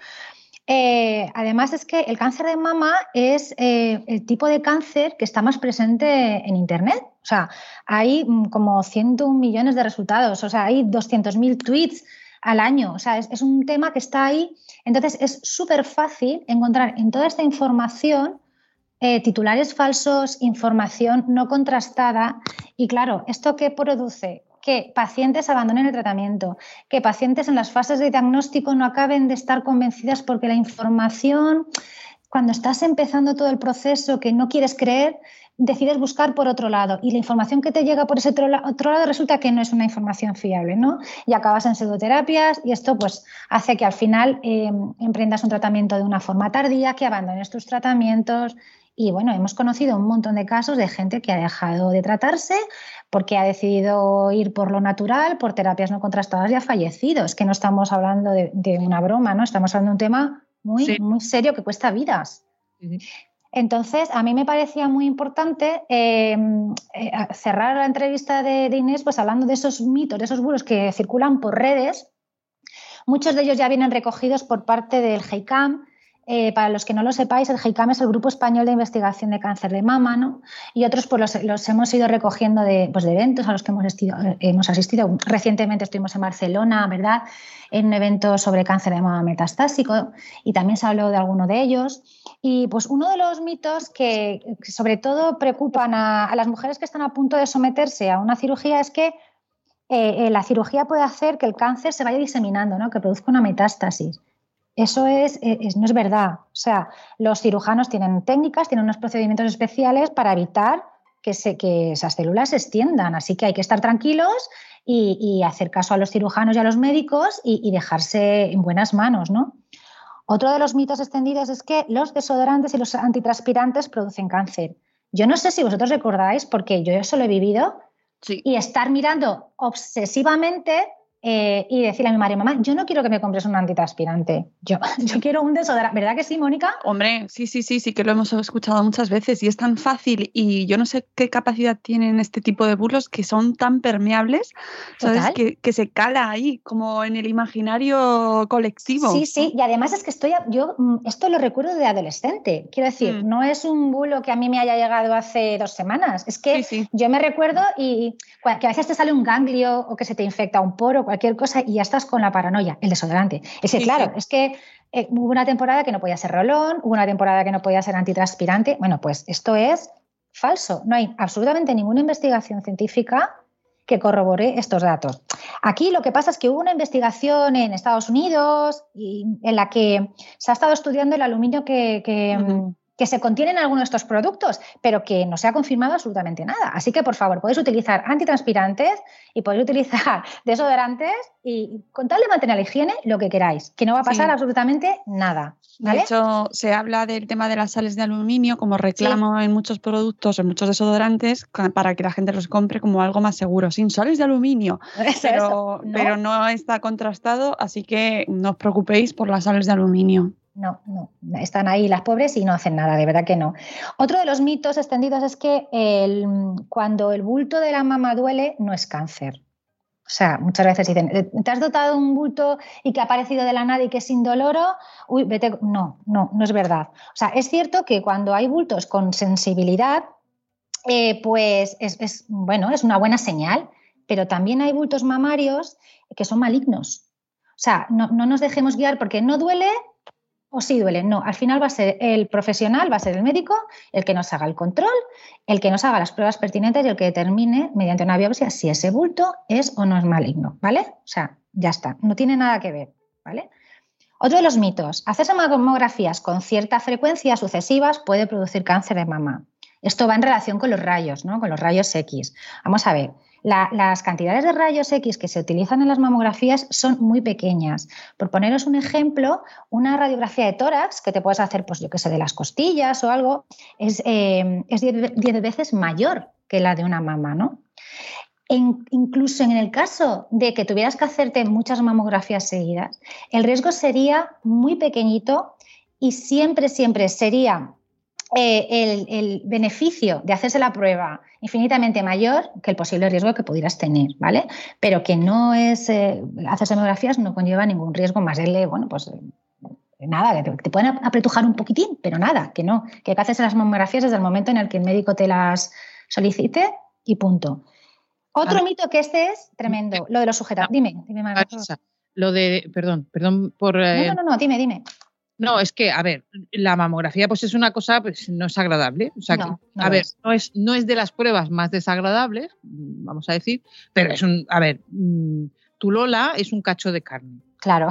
G: Eh, además es que el cáncer de mama es eh, el tipo de cáncer que está más presente en Internet. O sea, hay mm, como 101 millones de resultados, o sea, hay 200.000 tweets al año. O sea, es, un tema que está ahí. Entonces es súper fácil encontrar en toda esta información eh, titulares falsos, información no contrastada. Y claro, ¿esto qué produce? que pacientes abandonen el tratamiento, que pacientes en las fases de diagnóstico no acaben de estar convencidas porque la información, cuando estás empezando todo el proceso que no quieres creer, decides buscar por otro lado y la información que te llega por ese otro, lado resulta que no es una información fiable, ¿no? Y acabas en pseudoterapias y esto pues hace que al final eh, emprendas un tratamiento de una forma tardía, que abandones tus tratamientos y bueno, hemos conocido un montón de casos de gente que ha dejado de tratarse porque ha decidido ir por lo natural, por terapias no contrastadas y ha fallecido. Es que no estamos hablando de, una broma, ¿no? Estamos hablando de un tema muy, muy serio que cuesta vidas. Entonces, a mí me parecía muy importante em, eh, cerrar la entrevista de, Inés pues hablando de esos mitos, de esos bulos que circulan por redes. Muchos de ellos ya vienen recogidos por parte del GEICAM, eh, para los que no lo sepáis, el GICAM es el Grupo Español de Investigación de Cáncer de Mama, ¿no? Y otros pues los, hemos ido recogiendo de, pues, de, eventos a los que hemos, hemos asistido. Recientemente estuvimos en Barcelona, ¿verdad? En un evento sobre cáncer de mama metastásico y también se habló de alguno de ellos. Y pues uno de los mitos que, sobre todo preocupan a, las mujeres que están a punto de someterse a una cirugía es que eh, eh, la cirugía puede hacer que el cáncer se vaya diseminando, ¿no? que produzca una metástasis. Eso eh, es, no es verdad. O sea, los cirujanos tienen técnicas, tienen unos procedimientos especiales para evitar que, se, que esas células se extiendan. Así que hay que estar tranquilos y, hacer caso a los cirujanos y a los médicos y, dejarse en buenas manos, ¿no? Otro de los mitos extendidos es que los desodorantes y los antitranspirantes producen cáncer. Yo no sé si vosotros recordáis, porque yo eso lo he vivido, y estar mirando obsesivamente eh, y decirle a mi madre, mamá, yo no quiero que me compres un antitranspirante, yo, yo quiero un desodorante. ¿Verdad que sí, Mónica?
H: Hombre, sí, sí, sí, sí que lo hemos escuchado muchas veces y es tan fácil y yo no sé qué capacidad tienen este tipo de bulos que son tan permeables, ¿sabes? Que, que, se cala ahí, como en el imaginario colectivo.
G: Sí, sí, y además es que estoy, yo mm, esto lo recuerdo de adolescente, quiero decir, mm. no es un bulo que a mí me haya llegado hace dos semanas, es que yo me recuerdo y que a veces te sale un ganglio o que se te infecta un poro cualquier cosa y ya estás con la paranoia, el desodorante. Es que, claro, es que eh, hubo una temporada que no podía ser rolón, hubo una temporada que no podía ser antitranspirante. Bueno, pues esto es falso. No hay absolutamente ninguna investigación científica que corrobore estos datos. Aquí lo que pasa es que hubo una investigación en Estados Unidos en la que se ha estado estudiando el aluminio que, que se contienen algunos de estos productos, pero que no se ha confirmado absolutamente nada. Así que, por favor, podéis utilizar antitranspirantes y podéis utilizar desodorantes y con tal de mantener la higiene, lo que queráis, que no va a pasar absolutamente nada.
H: De hecho, se habla del tema de las sales de aluminio como reclamo en muchos productos, en muchos desodorantes, para que la gente los compre como algo más seguro, sin sales de aluminio. pero, pero no está contrastado, así que no os preocupéis por las sales de aluminio
G: no, no, están ahí las pobres y no hacen nada, de verdad que no. Otro de los mitos extendidos es que cuando el bulto de la mama duele, no es cáncer. O sea, muchas veces dicen, eh, ¿te has dotado un bulto y que ha aparecido de la nada y que es indoloro? Uy, vete. No, no, no es verdad. O sea, es cierto que cuando hay bultos con sensibilidad, eh, pues es, bueno, es una buena señal, pero también hay bultos mamarios que son malignos. O sea, no nos dejemos guiar porque no duele, o si duele. No, al final va a ser el profesional, va a ser el médico, el que nos haga el control, el que nos haga las pruebas pertinentes y el que determine mediante una biopsia si ese bulto es o no es maligno, ¿vale? O sea, ya está, no tiene nada que ver, ¿vale? Otro de los mitos, hacerse mamografías con cierta frecuencia sucesivas puede producir cáncer de mama. Esto va en relación con los rayos, ¿no? Con los rayos X. Vamos a ver, La- las cantidades de rayos X que se utilizan en las mamografías son muy pequeñas. Por poneros un ejemplo, una radiografía de tórax que te puedes hacer, pues yo que sé, de las costillas o algo, es, eh, es 10 10 veces mayor que la de una mama, ¿no? Incluso en el caso de que tuvieras que hacerte muchas mamografías seguidas, el riesgo sería muy pequeñito y siempre, siempre sería eh, el, el beneficio de hacerse la prueba infinitamente mayor que el posible riesgo que pudieras tener, ¿vale? Pero que no es, eh, hacerse mamografías no conlleva ningún riesgo más el de, bueno, pues eh, nada, que te, pueden apretujar un poquitín, pero nada, que no, que hacerse las mamografías desde el momento en el que el médico te las solicite y punto. Otro mito que este es tremendo, lo de los sujetadores. Dime, dime.
C: Marisa, Lo de, perdón, perdón por... eh,
G: No, no, no, no, dime, dime.
C: No, es que, a ver, la mamografía pues es una cosa, pues no es agradable. O sea,
G: No,
C: que,
G: no
C: a ver,
G: es.
C: no es, no es de las pruebas más desagradables, vamos a decir, pero es un, a ver, mm, tu Lola es un cacho de carne.
G: Claro,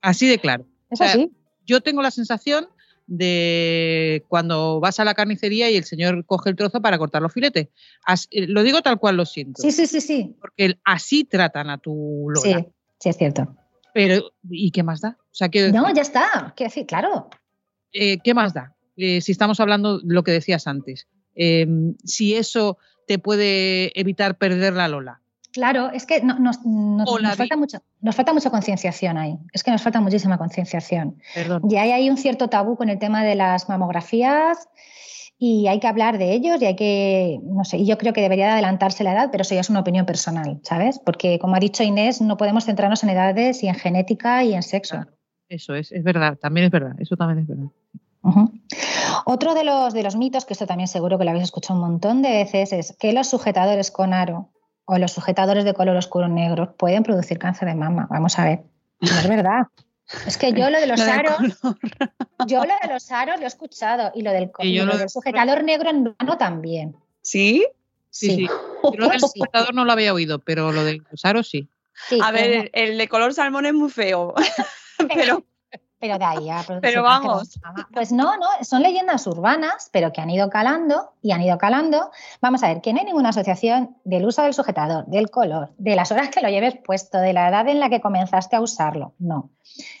C: Así de claro.
G: es
C: O sea,
G: así.
C: Yo tengo la sensación de cuando vas a la carnicería y el señor coge el trozo para cortar los filetes. As- eh, lo digo tal cual lo siento.
G: Sí, sí, sí, sí.
C: Porque así tratan a tu Lola.
G: Sí, sí, es cierto.
C: Pero, ¿y qué más da? Sea,
G: No, ya está. Quiero decir, claro.
C: eh, ¿qué más da? Eh, si estamos hablando lo que decías antes, eh, si eso te puede evitar perder la Lola.
G: Claro, es que no- nos, falta mucho, nos falta mucha concienciación ahí. Es que nos falta muchísima concienciación. Y hay ahí un cierto tabú con el tema de las mamografías y hay que hablar de ellos y hay que, no sé, y yo creo que debería de adelantarse la edad, pero eso ya es una opinión personal, ¿sabes? Porque como ha dicho Inés, no podemos centrarnos en edades y en genética y en sexo.
C: Claro. Eso es, es verdad, también es verdad, eso también es verdad.
G: Otro de los, de los mitos, que esto también seguro que lo habéis escuchado un montón de veces, es que los sujetadores con aro o los sujetadores de color oscuro negro pueden producir cáncer de mama. Vamos a ver. No es verdad. Es que yo lo de los
H: Lo
G: aros, yo lo de los aros lo he escuchado y lo del,
C: Y yo
G: y lo
C: lo
G: del
C: de-
G: sujetador negro en verano también.
H: ¿Sí?
C: Sí, sí. Yo lo del
G: Sí.
C: sujetador no lo había oído, pero lo de los aros sí.
G: Sí,
H: A ver, el, el de color salmón es muy feo. Pero
G: Pero de ahí a
H: Pero vamos.
G: Pues no, no, son leyendas urbanas, pero que han ido calando y han ido calando. Vamos a ver, que no hay ninguna asociación del uso del sujetador, del color, de las horas que lo lleves puesto, de la edad en la que comenzaste a usarlo. No.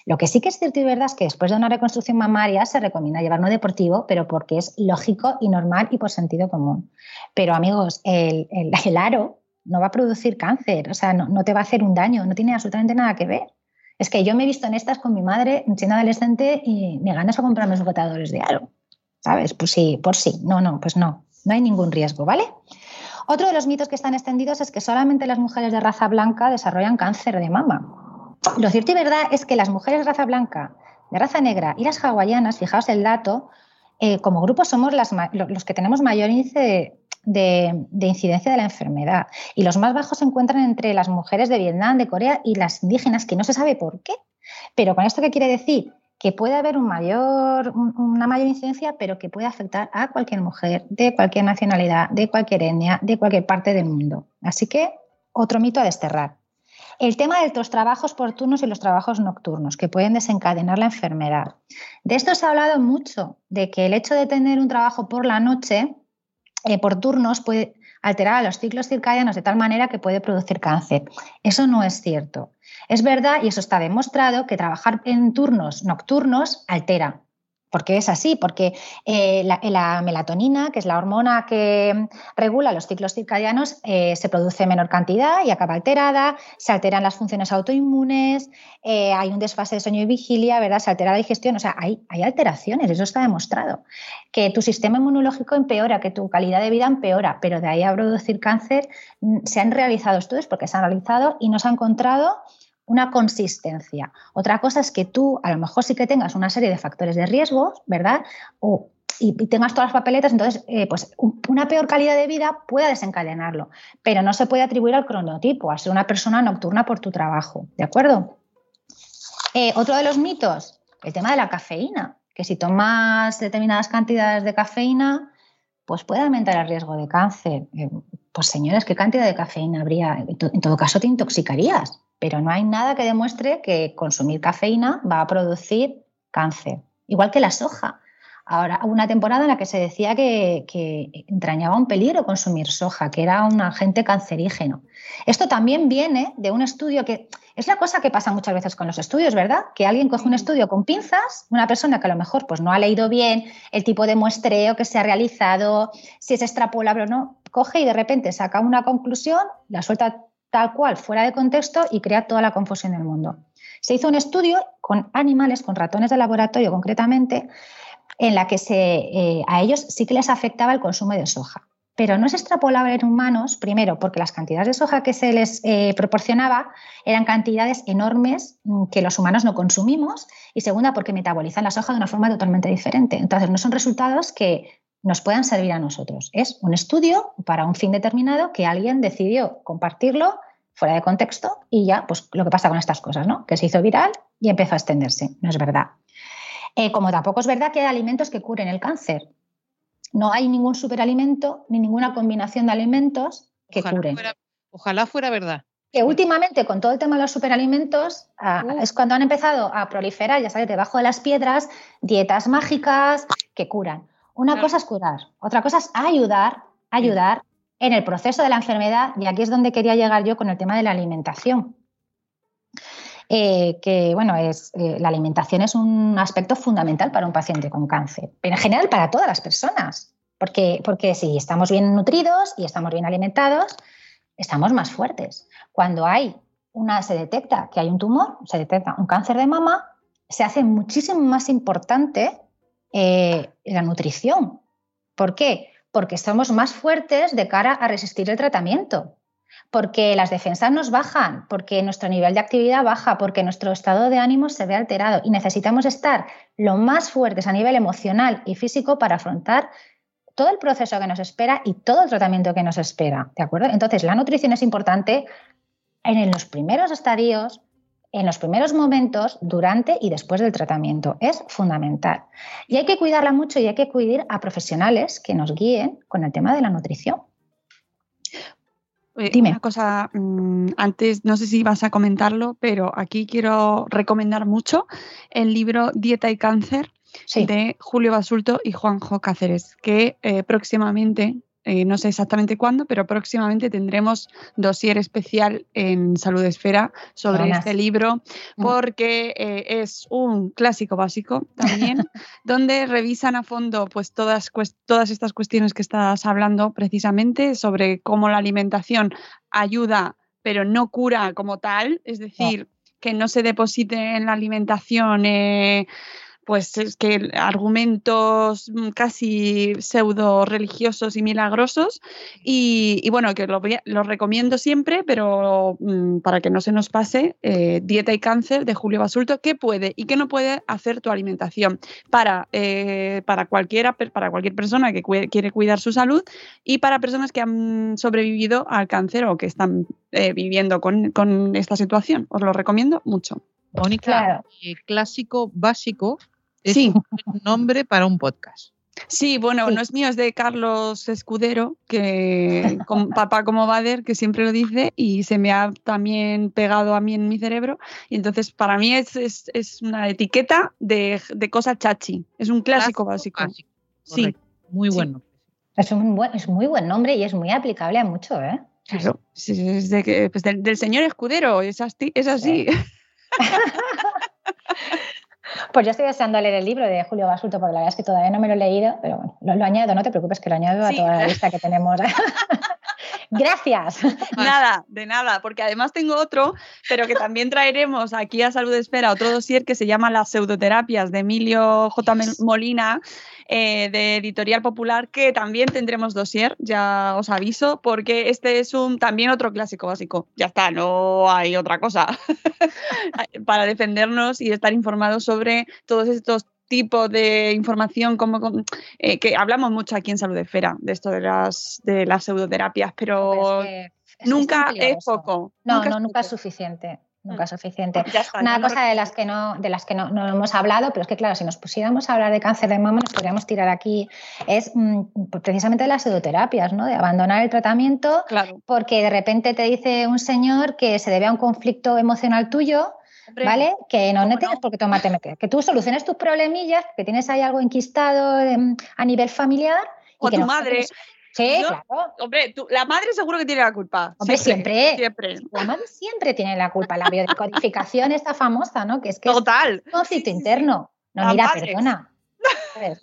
G: Lo que sí que es cierto y verdad es que después de una reconstrucción mamaria se recomienda llevar no deportivo, pero porque es lógico y normal y por sentido común. Pero amigos, el, el- el aro no va a producir cáncer, o sea, no, no te va a hacer un daño, no tiene absolutamente nada que ver. Es que yo me he visto en estas con mi madre siendo adolescente y me ganas a comprarme sujetadores de aro. ¿Sabes? Pues sí, por sí. No, no, pues no. No hay ningún riesgo, ¿vale? Otro de los mitos que están extendidos es que solamente las mujeres de raza blanca desarrollan cáncer de mama. Lo cierto y verdad es que las mujeres de raza blanca, de raza negra y las hawaianas, fijaos el dato, eh, como grupo somos las los que tenemos mayor índice de, de- de incidencia de la enfermedad. Y los más bajos se encuentran entre las mujeres de Vietnam, de Corea y las indígenas, que no se sabe por qué. Pero con esto, ¿qué quiere decir? Que puede haber una mayor incidencia, pero que puede afectar a cualquier mujer, de cualquier nacionalidad, de cualquier etnia, de cualquier parte del mundo. Así que, otro mito a desterrar. El tema de los trabajos por turnos y los trabajos nocturnos, que pueden desencadenar la enfermedad. De esto se ha hablado mucho, de que el hecho de tener un trabajo por la noche, eh, por turnos, puede alterar a los ciclos circadianos de tal manera que puede producir cáncer. Eso no es cierto. Es verdad, y eso está demostrado, que trabajar en turnos nocturnos altera. Porque es así, porque eh, la, la melatonina, que es la hormona que regula los ciclos circadianos, eh, se produce en menor cantidad y acaba alterada, se alteran las funciones autoinmunes, eh, hay un desfase de sueño y vigilia, ¿verdad? Se altera la digestión, o sea, hay, hay alteraciones, eso está demostrado. Que tu sistema inmunológico empeora, que tu calidad de vida empeora, pero de ahí a producir cáncer mm, se han realizado estudios porque se han realizado y no se ha encontrado una consistencia. Otra cosa es que tú a lo mejor sí que tengas una serie de factores de riesgo, ¿verdad? O, y, tengas todas las papeletas, entonces eh, pues un- una peor calidad de vida pueda desencadenarlo, pero no se puede atribuir al cronotipo, a ser una persona nocturna por tu trabajo, ¿de acuerdo? Eh, otro de los mitos, el tema de la cafeína, que si tomas determinadas cantidades de cafeína, pues puede aumentar el riesgo de cáncer. Eh, Pues señores, ¿qué cantidad de cafeína habría? En to- en todo caso te intoxicarías, pero no hay nada que demuestre que consumir cafeína va a producir cáncer. Igual que la soja. Ahora, hubo una temporada en la que se decía que, que entrañaba un peligro consumir soja, que era un agente cancerígeno. Esto también viene de un estudio que es la cosa que pasa muchas veces con los estudios, ¿verdad? Que alguien coge un estudio con pinzas, una persona que a lo mejor pues, no ha leído bien el tipo de muestreo que se ha realizado, si es extrapolable o no, coge y de repente saca una conclusión, la suelta tal cual fuera de contexto y crea toda la confusión del mundo. Se hizo un estudio con animales, con ratones de laboratorio concretamente, en la que se, eh, a ellos sí que les afectaba el consumo de soja. Pero no es extrapolable en humanos, primero, porque las cantidades de soja que se les eh, proporcionaba eran cantidades enormes mm, que los humanos no consumimos, y segunda, porque metabolizan la soja de una forma totalmente diferente. Entonces, no son resultados que nos puedan servir a nosotros. Es un estudio para un fin determinado que alguien decidió compartirlo fuera de contexto y ya, pues lo que pasa con estas cosas, ¿no? Que se hizo viral y empezó a extenderse. No es verdad. Eh, como tampoco es verdad que hay alimentos que curen el cáncer. No hay ningún superalimento ni ninguna combinación de alimentos que curen.
C: ojalá fuera verdad.
G: Que últimamente, con todo el tema de los superalimentos, es cuando han empezado a proliferar, ya sabes, debajo de las piedras, dietas mágicas que curan. Una cosa es curar, otra cosa es ayudar, ayudar en el proceso de la enfermedad, y aquí es donde quería llegar yo con el tema de la alimentación. Eh, que bueno, es, eh, la alimentación es un aspecto fundamental para un paciente con cáncer, pero en general para todas las personas, porque, porque si estamos bien nutridos y estamos bien alimentados, estamos más fuertes. Cuando hay una, se detecta que hay un tumor, se detecta un cáncer de mama, se hace muchísimo más importante eh, la nutrición. ¿Por qué? Porque somos más fuertes de cara a resistir el tratamiento porque las defensas nos bajan, porque nuestro nivel de actividad baja, porque nuestro estado de ánimo se ve alterado y necesitamos estar lo más fuertes a nivel emocional y físico para afrontar todo el proceso que nos espera y todo el tratamiento que nos espera, ¿de acuerdo? Entonces, la nutrición es importante en los primeros estadios, en los primeros momentos, durante y después del tratamiento. Es fundamental. Y hay que cuidarla mucho y hay que cuidar a profesionales que nos guíen con el tema de la nutrición.
H: Eh, Dime. Una cosa, mm, antes no sé si vas a comentarlo, pero aquí quiero recomendar mucho el libro Dieta y Cáncer de Julio Basulto y Juanjo Cáceres, que eh, próximamente eh, no sé exactamente cuándo, pero próximamente tendremos dossier especial en Salud Esfera sobre este libro, mm. porque eh, es un clásico básico también, donde revisan a fondo pues, todas, todas estas cuestiones que estás hablando precisamente sobre cómo la alimentación ayuda, pero no cura como tal, es decir, que no se deposite en la alimentación. Eh, pues es que argumentos mm, casi pseudo religiosos y milagrosos y, bueno, que lo, recomiendo siempre, pero mm, para que no se nos pase, eh, Dieta y Cáncer de Julio Basulto, ¿qué puede y qué no puede hacer tu alimentación para, eh, para, cualquiera, para cualquier persona que quiere cuidar su salud y para personas que han sobrevivido al cáncer o que están eh, viviendo con, con, esta situación? Os lo recomiendo mucho.
C: Mónica, clásico básico es un nombre para un podcast.
H: Sí, bueno, no es mío, es de Carlos Escudero, que con papá como Bader, que siempre lo dice, y se me ha también pegado a mí en mi cerebro. Y entonces para mí es, es, una etiqueta de, de, cosa chachi. Es un clásico, básico.
C: Sí. Muy bueno.
G: Es, un buen, es muy buen nombre y es muy aplicable a mucho, ¿eh?
H: Claro, es de, pues del, señor Escudero, es así. Es así.
G: Pues yo estoy deseando leer el libro de Julio Basulto, porque la verdad es que todavía no me lo he leído, pero bueno, lo, añado, no te preocupes que lo añado a toda la lista que tenemos. Gracias.
H: Nada, de nada, porque además tengo otro, pero que también traeremos aquí a Salud Esfera, otro dossier que se llama Las pseudoterapias de Emilio J. Molina, eh, de Editorial Popular, que también tendremos dossier, ya os aviso, porque este es un también otro clásico básico. Ya está, no hay otra cosa para defendernos y estar informados sobre todos estos tipos de información como, eh, que hablamos mucho aquí en Salud Esfera de esto de las de las pseudoterapias pero nunca es, poco
G: no no nunca es suficiente nunca es suficiente. Una cosa de las que, no, de las que no, no, hemos hablado, pero es que claro, si nos pusiéramos a hablar de cáncer de mama, nos podríamos tirar aquí, es mm, precisamente de las pseudoterapias, ¿no? de abandonar el tratamiento, porque de repente te dice un señor que se debe a un conflicto emocional tuyo, ¿vale? Que no, no tienes por qué tomarte que tú soluciones tus problemillas, que tienes ahí algo enquistado em, a nivel familiar.
H: O
G: que
H: tu
G: no
H: madre.
G: sabes- Sí,
H: Yo-
G: claro.
H: Hombre, tú- la madre seguro que tiene la culpa.
G: Hombre, siempre.
H: Siempre.
G: La madre siempre tiene la culpa. La biodecodificación está famosa, ¿no? Que es que
H: Total.
G: es un conflicto interno. No,
H: La
G: mira,
H: madre.
G: perdona.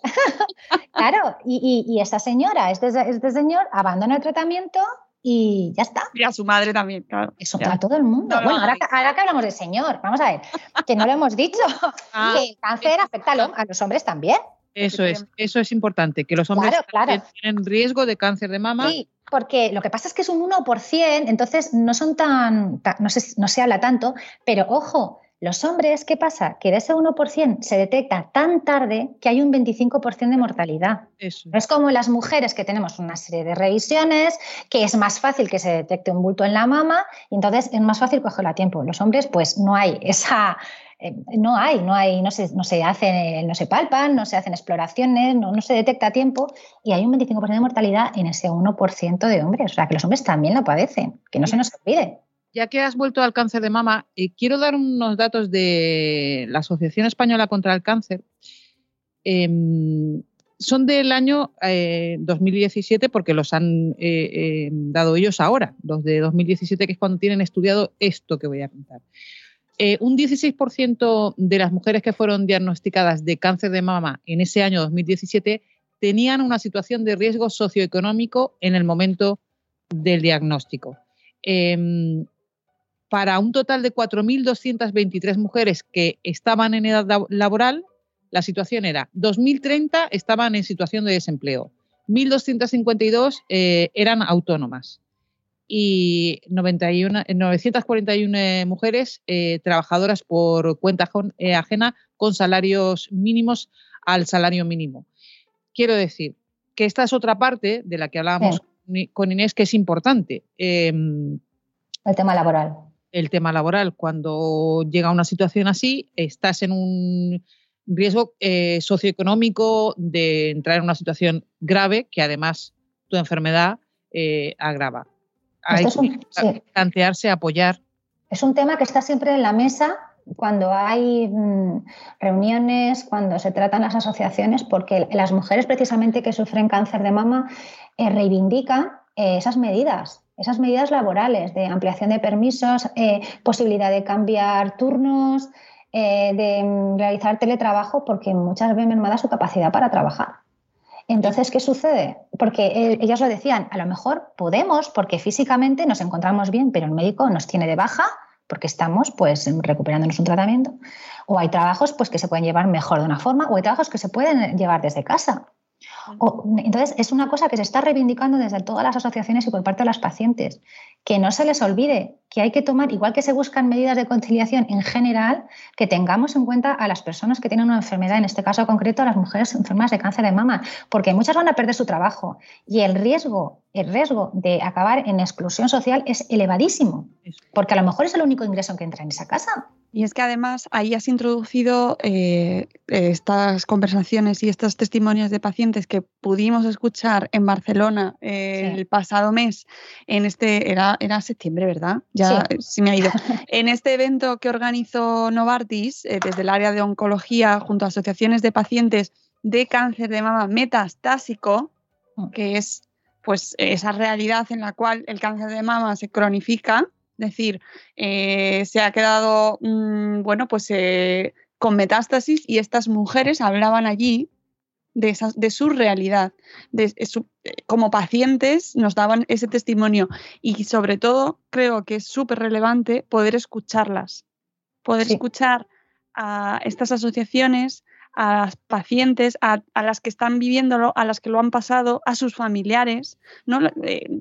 G: Claro, y, y- y esta señora, este, este señor, abandona el tratamiento y ya está.
H: Y a su madre también, claro.
G: Eso
H: Ya.
G: a todo el mundo.
H: No
G: bueno, ahora, que- ahora que hablamos del señor, vamos a ver, que no lo hemos dicho,
C: Ah.
G: que el cáncer afecta a, lo- a los hombres también.
C: Eso es, eso es importante, que los hombres
G: Claro, claro.
C: tienen riesgo de cáncer de mama.
G: Sí, porque lo que pasa es que es un 1%, entonces no son tan, ta- no, se, no se habla tanto, pero ojo, los hombres, ¿qué pasa? Que de ese 1% se detecta tan tarde que hay un 25% de mortalidad.
C: Eso.
G: No es como las mujeres que tenemos una serie de revisiones, que es más fácil que se detecte un bulto en la mama y entonces es más fácil cogerlo a tiempo. Los hombres, pues no hay esa, eh, no hay, no hay, no se, no se hacen, no se palpan, no se hacen exploraciones, no, no se detecta a tiempo y hay un 25% de mortalidad en ese 1% de hombres. O sea que los hombres también lo padecen, que no se nos olvide.
C: Ya que has vuelto al cáncer de mama, eh, quiero dar unos datos de la Asociación Española contra el Cáncer. Em, son del año eh, 2017 porque los han eh, eh, dado ellos ahora, los de 2017, que es cuando tienen estudiado esto que voy a contar. Eh, un 16% de las mujeres que fueron diagnosticadas de cáncer de mama en ese año 2017 tenían una situación de riesgo socioeconómico en el momento del diagnóstico. Em, para un total de 4.223 mujeres que estaban en edad lab- laboral, la situación era 2.030 estaban en situación de desempleo, 1.252 eh, eran autónomas y 91, eh, 941 eh, mujeres eh, trabajadoras por cuenta eh, ajena con salarios mínimos al salario mínimo. Quiero decir que esta es otra parte de la que hablábamos con Inés que es importante. Em,
G: El tema laboral.
C: El tema laboral. Cuando llega una situación así, estás en un riesgo eh, socioeconómico de entrar en una situación grave que además tu enfermedad eh, agrava. Hay
G: es un-
C: que
G: sí.
C: plantearse apoyar.
G: Es un tema que está siempre en la mesa cuando hay mm, reuniones, cuando se tratan las asociaciones, porque las mujeres precisamente que sufren cáncer de mama eh, reivindican eh, esas medidas, esas medidas laborales de ampliación de permisos, eh, posibilidad de cambiar turnos, eh, de mm, realizar teletrabajo, porque muchas ven mermada su capacidad para trabajar. Entonces, ¿qué sucede? Porque eh, ellas lo decían, a lo mejor podemos, porque físicamente nos encontramos bien, pero el médico nos tiene de baja porque estamos pues recuperándonos un tratamiento. O hay trabajos pues que se pueden llevar mejor de una forma, o hay trabajos que se pueden llevar desde casa. O- entonces, es una cosa que se está reivindicando desde todas las asociaciones y por parte de las pacientes. Que no se les olvide que hay que tomar, igual que se buscan medidas de conciliación en general, que tengamos en cuenta a las personas que tienen una enfermedad, en este caso concreto a las mujeres enfermas de cáncer de mama, porque muchas van a perder su trabajo y el riesgo, el riesgo de acabar en exclusión social es elevadísimo, porque a lo mejor es el único ingreso que entra en esa casa.
H: Y es que además ahí has introducido eh, estas conversaciones y estos testimonios de pacientes que pudimos escuchar en Barcelona eh,
G: Sí.
H: el pasado mes, en este, era, era septiembre, ¿verdad? Ya
G: Sí.
H: eh, se me ha ido. en este evento que organizó Novartis eh, desde el área de oncología junto a asociaciones de pacientes de cáncer de mama metastásico,
G: Mm.
H: que es pues esa realidad en la cual el cáncer de mama se cronifica, es decir, eh, se ha quedado, mm, bueno, pues eh, con metástasis y estas mujeres hablaban allí de, de su realidad, de, su- eh, como pacientes nos daban ese testimonio y sobre todo creo que es súper relevante poder escucharlas, poder
G: Sí.
H: escuchar a estas asociaciones, a las pacientes, a, a las que están viviéndolo, a las que lo han pasado, a sus familiares, ¿no? Eh,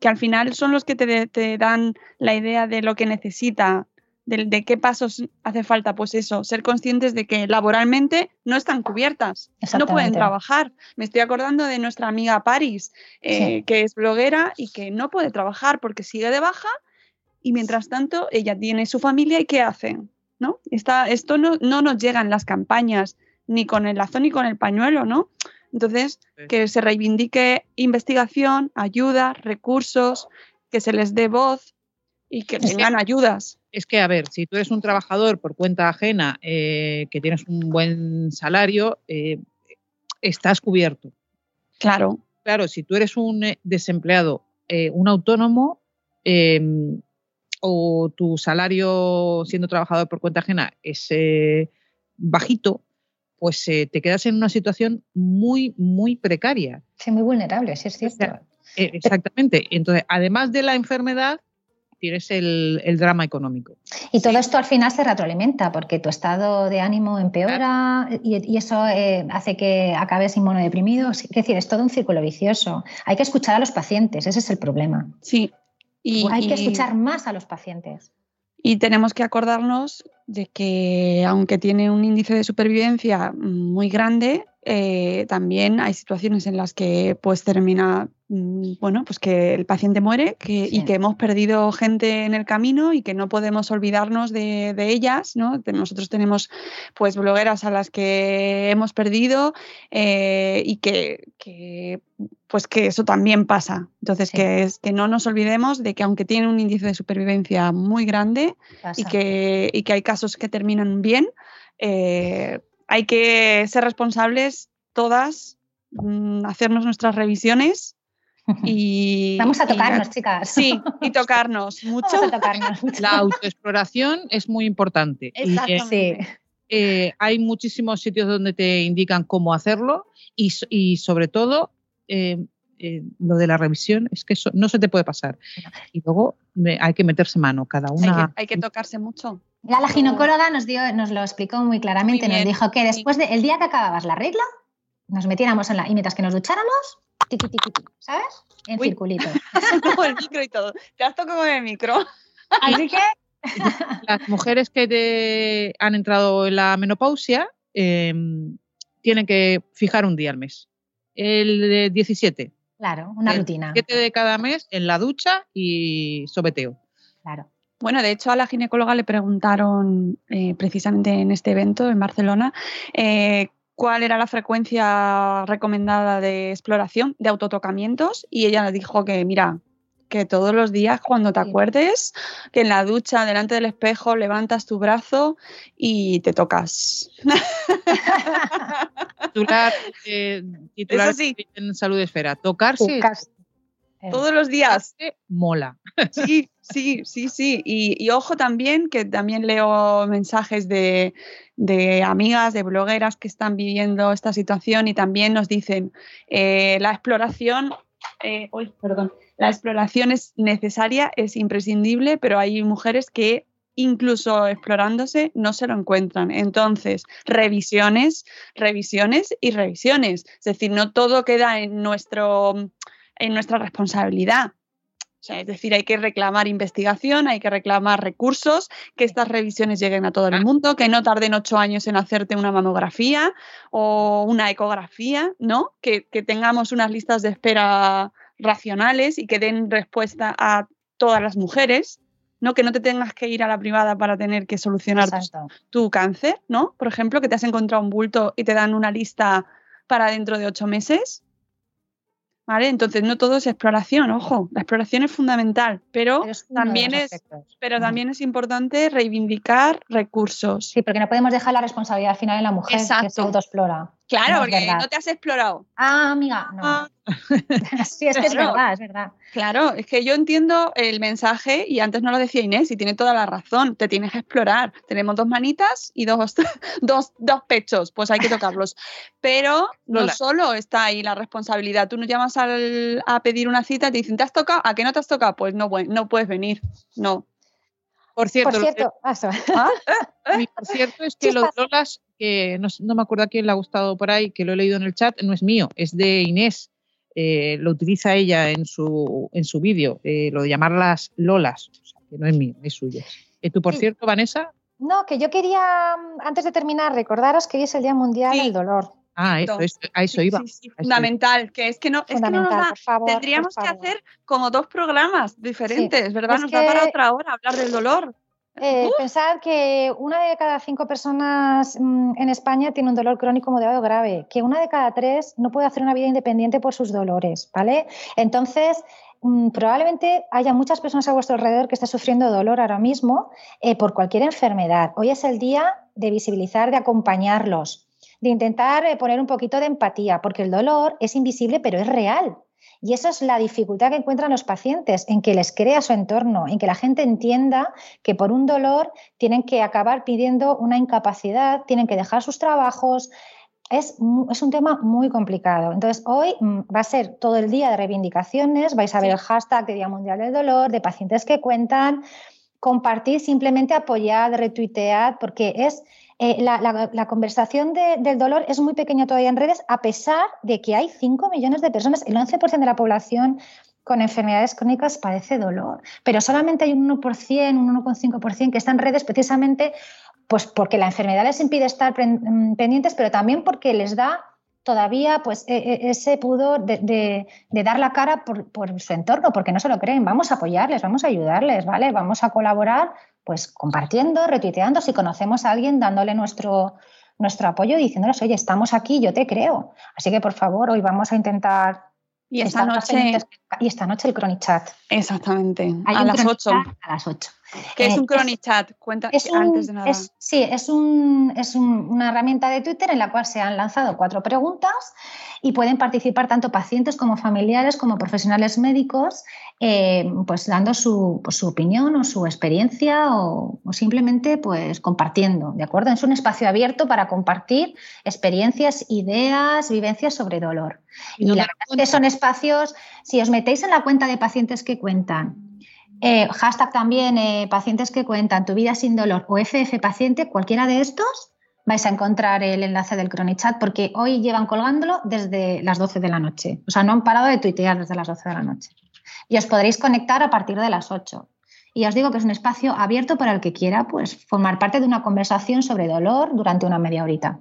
H: que al final son los que te, te dan la idea de lo que necesita, de, de qué pasos hace falta, pues eso, ser conscientes de que laboralmente no están cubiertas, no pueden trabajar. Me estoy acordando de nuestra amiga Paris, eh,
G: Sí.
H: que es bloguera y que no puede trabajar porque sigue de baja y mientras tanto ella tiene su familia y ¿qué hacen? ¿No? Está, esto no, no nos llega en las campañas, ni con el lazo ni con el pañuelo, ¿no? Entonces, que se reivindique investigación, ayuda, recursos, que se les dé voz y que
C: Sí.
H: tengan ayudas.
C: Es que, a ver, si tú eres un trabajador por cuenta ajena eh, que tienes un buen salario, eh, estás cubierto.
H: Claro.
C: Claro, si tú eres un eh, desempleado, eh, un autónomo, eh, o tu salario siendo trabajador por cuenta ajena es bajito, pues te quedas en una situación muy, muy precaria.
G: Sí, muy vulnerable, sí es cierto.
C: Eh, exactamente. Entonces, además de la enfermedad, tienes el, el drama económico.
G: Y todo esto al final se retroalimenta porque tu estado de ánimo empeora y, y eso eh, hace que acabes inmunodeprimido. Es decir, es todo un círculo vicioso. Hay que escuchar a los pacientes, ese es el problema.
H: Sí. Y,
G: Hay que escuchar más a los pacientes.
H: Y tenemos que acordarnos de que aunque tiene un índice de supervivencia muy grande, eh, también hay situaciones en las que pues termina, mm, bueno, pues que el paciente muere que, y que hemos perdido gente en el camino y que no podemos olvidarnos de, de ellas, ¿no? Nosotros tenemos pues blogueras a las que hemos perdido eh, y que, que, pues que eso también pasa. Entonces,
G: Sí.
H: que, es, que no nos olvidemos de que aunque tiene un índice de supervivencia muy grande y que, y que hay casos que terminan bien, eh, hay que ser responsables todas, mm, hacernos nuestras revisiones y...
G: Vamos a
H: y-
G: tocarnos, chicas.
H: Sí, y tocarnos mucho.
G: Vamos a tocarnos mucho.
C: La autoexploración es muy importante. Y, eh,
H: Exactamente.
C: eh, hay muchísimos sitios donde te indican cómo hacerlo y, y sobre todo eh, eh, lo de la revisión es que eso no se te puede pasar. Y luego me- hay que meterse mano, cada
H: Hay
C: una.
H: que, hay que tocarse mucho.
G: Ya la ginecóloga nos, dio, nos lo explicó muy claramente.
H: Muy
G: nos dijo que después del día que acababas la regla, nos metiéramos en la. Y mientras que nos ducháramos, tiqui, tiqui, tiqui, ¿sabes? En
H: Uy.
G: circulito.
H: Como el micro y todo. Te has tocado con el micro.
G: Así que.
C: Las mujeres que te- han entrado en la menopausia eh, tienen que fijar un día al mes. El de 17.
G: Claro, una
C: El
G: rutina.
C: 7 de cada mes en la ducha y sobeteo.
G: Claro.
H: Bueno, de hecho a la ginecóloga le preguntaron eh, precisamente en este evento en Barcelona eh, cuál era la frecuencia recomendada de exploración de autotocamientos y ella dijo que mira que todos los días cuando te acuerdes que en la ducha delante del espejo levantas tu brazo y te tocas.
C: Titular, eh, titular
H: sí.
C: en Salud Esfera. Tocarse,
G: Tocarse.
H: Todos los días.
C: mola.
H: Sí, sí, sí, sí. Y, ojo también, que también leo mensajes de, de amigas, de blogueras que están viviendo esta situación y también nos dicen, eh, la exploración, eh, uy, perdón, la exploración es necesaria, es imprescindible, pero hay mujeres que incluso explorándose no se lo encuentran. Entonces, revisiones, revisiones y revisiones. Es decir, no todo queda en, nuestro, en nuestra responsabilidad. O sea, es decir, hay que reclamar investigación, hay que reclamar recursos, que estas revisiones lleguen a todo el mundo, que no tarden ocho años en hacerte una mamografía o una ecografía, ¿no? Que, que tengamos unas listas de espera racionales y que den respuesta a todas las mujeres, ¿no? Que no te tengas que ir a la privada para tener que solucionar
G: Exacto.
H: tu cáncer, ¿no? Por ejemplo, que te has encontrado un bulto y te dan una lista para dentro de ocho meses. ¿Vale? Entonces, no todo es exploración, ojo, la exploración es fundamental, pero,
G: es
H: también, es,
G: aspectos.
H: pero
G: Ujú.
H: también es importante reivindicar recursos.
G: Sí, porque no podemos dejar la responsabilidad al final en la mujer que se autoexplora.
H: Claro,
G: No, es
H: porque no te has explorado.
G: Ah, amiga, no.
H: Ah.
G: sí, es que es
H: Claro.
G: verdad, es verdad.
H: Claro, es que yo entiendo el mensaje y antes no lo decía Inés y tiene toda la razón. Te tienes que explorar. Tenemos dos manitas y dos, dos, dos pechos, pues hay que tocarlos. Pero no
C: Lola.
H: solo está ahí la responsabilidad. Tú no llamas al- a pedir una cita y te dicen, ¿te has tocado? ¿A qué no te has tocado? Pues no, no puedes venir. No.
C: Por cierto,
G: Por
C: lo que-
G: cierto, ah, eso.
C: Y por cierto, es que lo de
G: Chispas.
C: Lolas, que no, me acuerdo a quién le ha gustado por ahí, que lo he leído en el chat, no es mío, es de Inés. Eh, lo utiliza ella en su, en su vídeo, eh, lo de llamarlas Lolas, o sea, que no es mío, es suyo. Eh, tú, por
G: Sí.
C: cierto, Vanessa,
G: No, que yo quería, mm, antes de terminar, recordaros que hoy es el Día Mundial
H: Sí.
G: del Dolor.
C: ah, eso, eso, a eso
H: Sí,
C: iba.
H: sí, fundamental. Que es que no, es que no nos
G: Fundamental,
H: da.
G: por favor. por
H: Tendríamos que hacer como dos programas diferentes, ¿verdad?
G: Es
H: Nos da para otra hora hablar del dolor.
G: Eh, pensad que una de cada cinco personas mm, en España tiene un dolor crónico moderado grave, que una de cada tres no puede hacer una vida independiente por sus dolores, ¿vale? Entonces, mm, probablemente haya muchas personas a vuestro alrededor que están sufriendo dolor ahora mismo eh, por cualquier enfermedad. Hoy es el día de visibilizar, de acompañarlos, de intentar eh, poner un poquito de empatía, porque el dolor es invisible pero es real. Y esa es la dificultad que encuentran los pacientes, en que les crea su entorno, en que la gente entienda que por un dolor tienen que acabar pidiendo una incapacidad, tienen que dejar sus trabajos. Es, es un tema muy complicado. Entonces, hoy mm, va a ser todo el día de reivindicaciones, vais a ver el hashtag de Día Mundial del Dolor, de pacientes que cuentan, compartir, simplemente apoyar, retuitear, porque es eh, la, conversación del dolor es muy pequeña todavía en redes, a pesar de que hay 5 millones de personas, el 11% de la población con enfermedades crónicas padece dolor, pero solamente hay un 1%, un 1,5% que está en redes precisamente pues porque la enfermedad les impide estar mm, pendientes, pero también porque les da todavía pues e, e, ese pudor de, dar la cara por, por, su entorno, porque no se lo creen. Vamos a apoyarles, vamos a ayudarles, ¿vale? Vamos a colaborar pues compartiendo, retuiteando, si conocemos a alguien, dándole nuestro, nuestro apoyo y diciéndoles, oye, estamos aquí, yo te creo. Así que por favor, hoy vamos a intentar.
H: Y esta, noche.
G: Y esta noche el Chronic
H: Exactamente. a las 8.
G: A las 8.
H: ¿Qué es un eh, Chronic Chat? Cuenta antes de nada.
G: sí, es, un, es una herramienta de Twitter en la cual se han lanzado cuatro preguntas y pueden participar tanto pacientes como familiares como profesionales médicos, eh, pues dando su, pues, su, opinión o su experiencia o, simplemente pues compartiendo, ¿de acuerdo? Es un espacio abierto para compartir experiencias, ideas, vivencias sobre dolor. Y, la verdad es que son espacios, si os metéis en la cuenta de pacientes que cuentan, eh, hashtag también eh, pacientes que cuentan tu vida sin dolor o FF paciente, cualquiera de estos, vais a encontrar el enlace del Chronic porque hoy llevan colgándolo desde las 12 de la noche. O sea, no han parado de tuitear desde las 12 de la noche. Y os podréis conectar a partir de las 8. Y os digo que es un espacio abierto para el que quiera pues, formar parte de una conversación sobre dolor durante una media horita.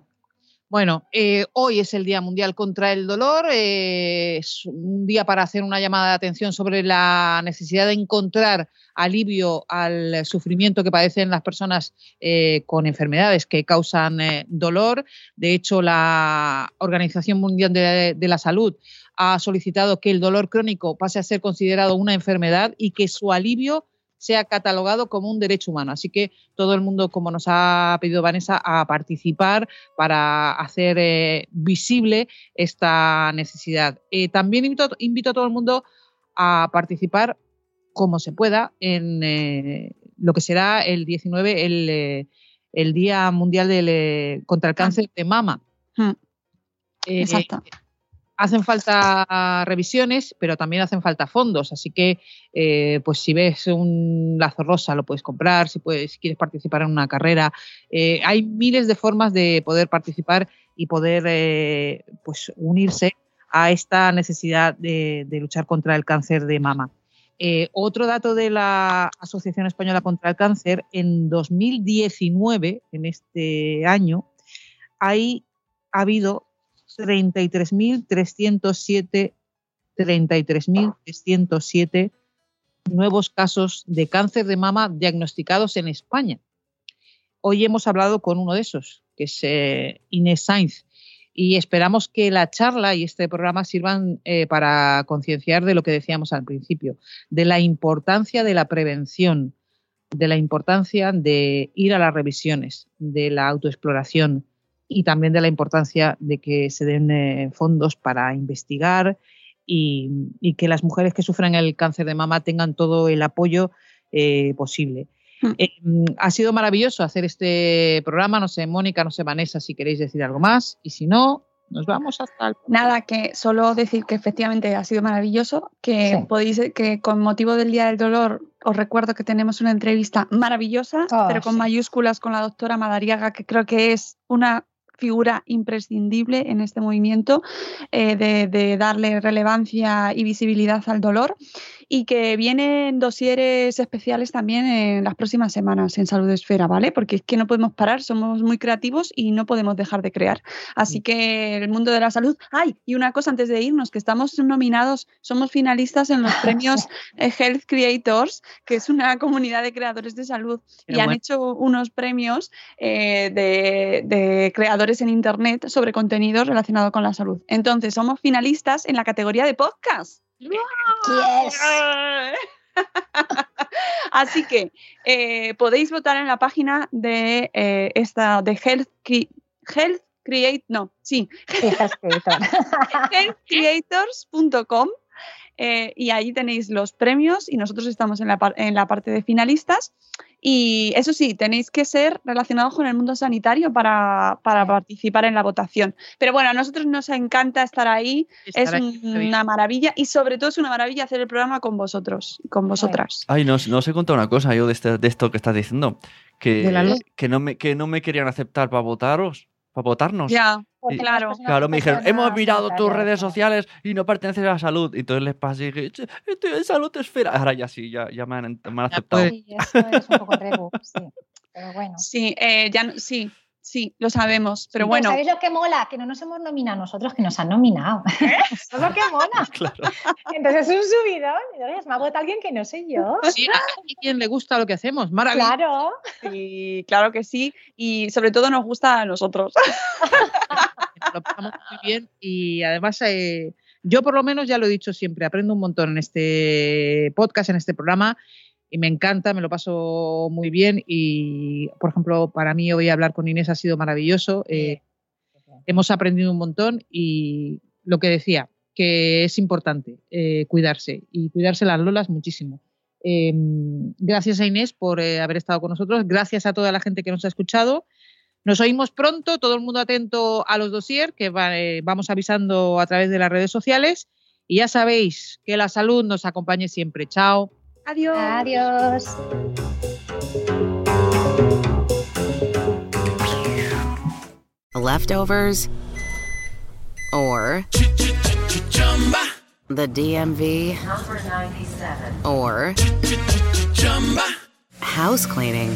C: Bueno, eh, hoy es el Día Mundial contra el Dolor, eh, es un día para hacer una llamada de atención sobre la necesidad de encontrar alivio al sufrimiento que padecen las personas eh, con enfermedades que causan dolor. De hecho, la Organización Mundial de la Salud ha solicitado que el dolor crónico pase a ser considerado una enfermedad y que su alivio sea catalogado como un derecho humano. Así que todo el mundo, como nos ha pedido Vanessa, a participar para hacer eh, visible esta necesidad. Eh, también invito, invito, a todo el mundo a participar como se pueda en eh, lo que será el 19, el, Día Mundial contra el Cáncer de Mama. Hmm. Exacto hacen falta revisiones, pero también hacen falta fondos. Así que, eh, pues si ves un lazo rosa, lo puedes comprar. Si, quieres participar en una carrera, eh, hay miles de formas de poder participar y poder eh, pues unirse a esta necesidad de, luchar contra el cáncer de mama. otro dato de la Asociación Española contra el Cáncer, en 2019, en este año, hay, ha habido 33.307 33.307 nuevos casos de cáncer de mama diagnosticados en España. Hoy hemos hablado con uno de esos, que es eh, Inés Sainz, y esperamos que la charla y este programa sirvan eh, para concienciar de lo que decíamos al principio, de la importancia de la prevención, de la importancia de ir a las revisiones, de la autoexploración, y también de la importancia de que se den eh, fondos para investigar y, que las mujeres que sufren el cáncer de mama tengan todo el apoyo eh, posible. Hmm. Eh, ha sido maravilloso hacer este programa. No sé, Mónica, no sé, Vanessa, si queréis decir algo más. Y si no, nos vamos hasta el...
H: Nada, que solo decir que efectivamente ha sido maravilloso, que podéis, que con motivo del Día del Dolor os recuerdo que tenemos una entrevista maravillosa, oh, pero con mayúsculas con la doctora Madariaga, que creo que es una figura imprescindible en este movimiento eh, de, darle relevancia y visibilidad al dolor y que vienen dosieres especiales también en las próximas semanas en Salud Esfera, ¿vale? Porque es que no podemos parar, somos muy creativos y no podemos dejar de crear. Así que el mundo de la salud. ¡Ay! Y una cosa antes de irnos, que estamos nominados, somos finalistas en los premios eh, Health Creators, que es una comunidad de creadores de salud, y han hecho unos premios eh, de, de creadores en Internet sobre contenidos relacionados con la salud. Entonces, somos finalistas en la categoría de podcast. Así que eh, podéis votar en la página de eh, esta de Health, Health Create, no, sí, healthcreators.com eh, y ahí tenéis los premios y nosotros estamos en la, en la parte de finalistas. Y eso sí, tenéis que ser relacionados con el mundo sanitario para, para participar en la votación. Pero bueno, a nosotros nos encanta estar ahí, es una maravilla y sobre todo es una maravilla hacer el programa con vosotros, con vosotras.
F: Ay, no, no os he contado una cosa yo de, este, de esto que estás diciendo, que, que, no me, que no me querían aceptar para votaros, para votarnos.
H: Ya. Pues claro.
F: Claro, me dijeron, hemos mirado tus redes sociales y no perteneces a la salud. Y entonces les pasé y dije, estoy en salud esfera. Ahora ya sí, ya, ya me, han, me han aceptado.
G: Sí, eso es un poco rego, sí. Pero bueno.
H: Sí, eh, ya, sí, sí, lo sabemos. Pero bueno.
G: ¿Sabéis lo que mola? Que no nos hemos nominado nosotros, que nos han nominado. Eso es lo que mola.
F: Claro.
G: Entonces es un subidón. Entonces me ha votado alguien que no sé yo.
C: Sí, a quien le gusta lo que hacemos. Maravilloso.
G: Claro.
H: Sí, claro que sí. Y sobre todo nos gusta a nosotros.
C: lo pasamos muy bien y además eh, yo por lo menos ya lo he dicho siempre, aprendo un montón en este podcast, en este programa y me encanta, me lo paso muy bien y por ejemplo para mí hoy hablar con Inés ha sido maravilloso, eh, hemos aprendido un montón y lo que decía, que es importante eh, cuidarse y cuidarse las lolas muchísimo. gracias a Inés por haber estado con nosotros, gracias a toda la gente que nos ha escuchado. Nos oímos pronto, todo el mundo atento a los dossiers que eh, vamos avisando a través de las redes sociales. Y ya sabéis que la salud nos acompañe siempre. Chao.
H: Adiós.
G: Adiós.
J: Leftovers or the DMV number 97 or house cleaning.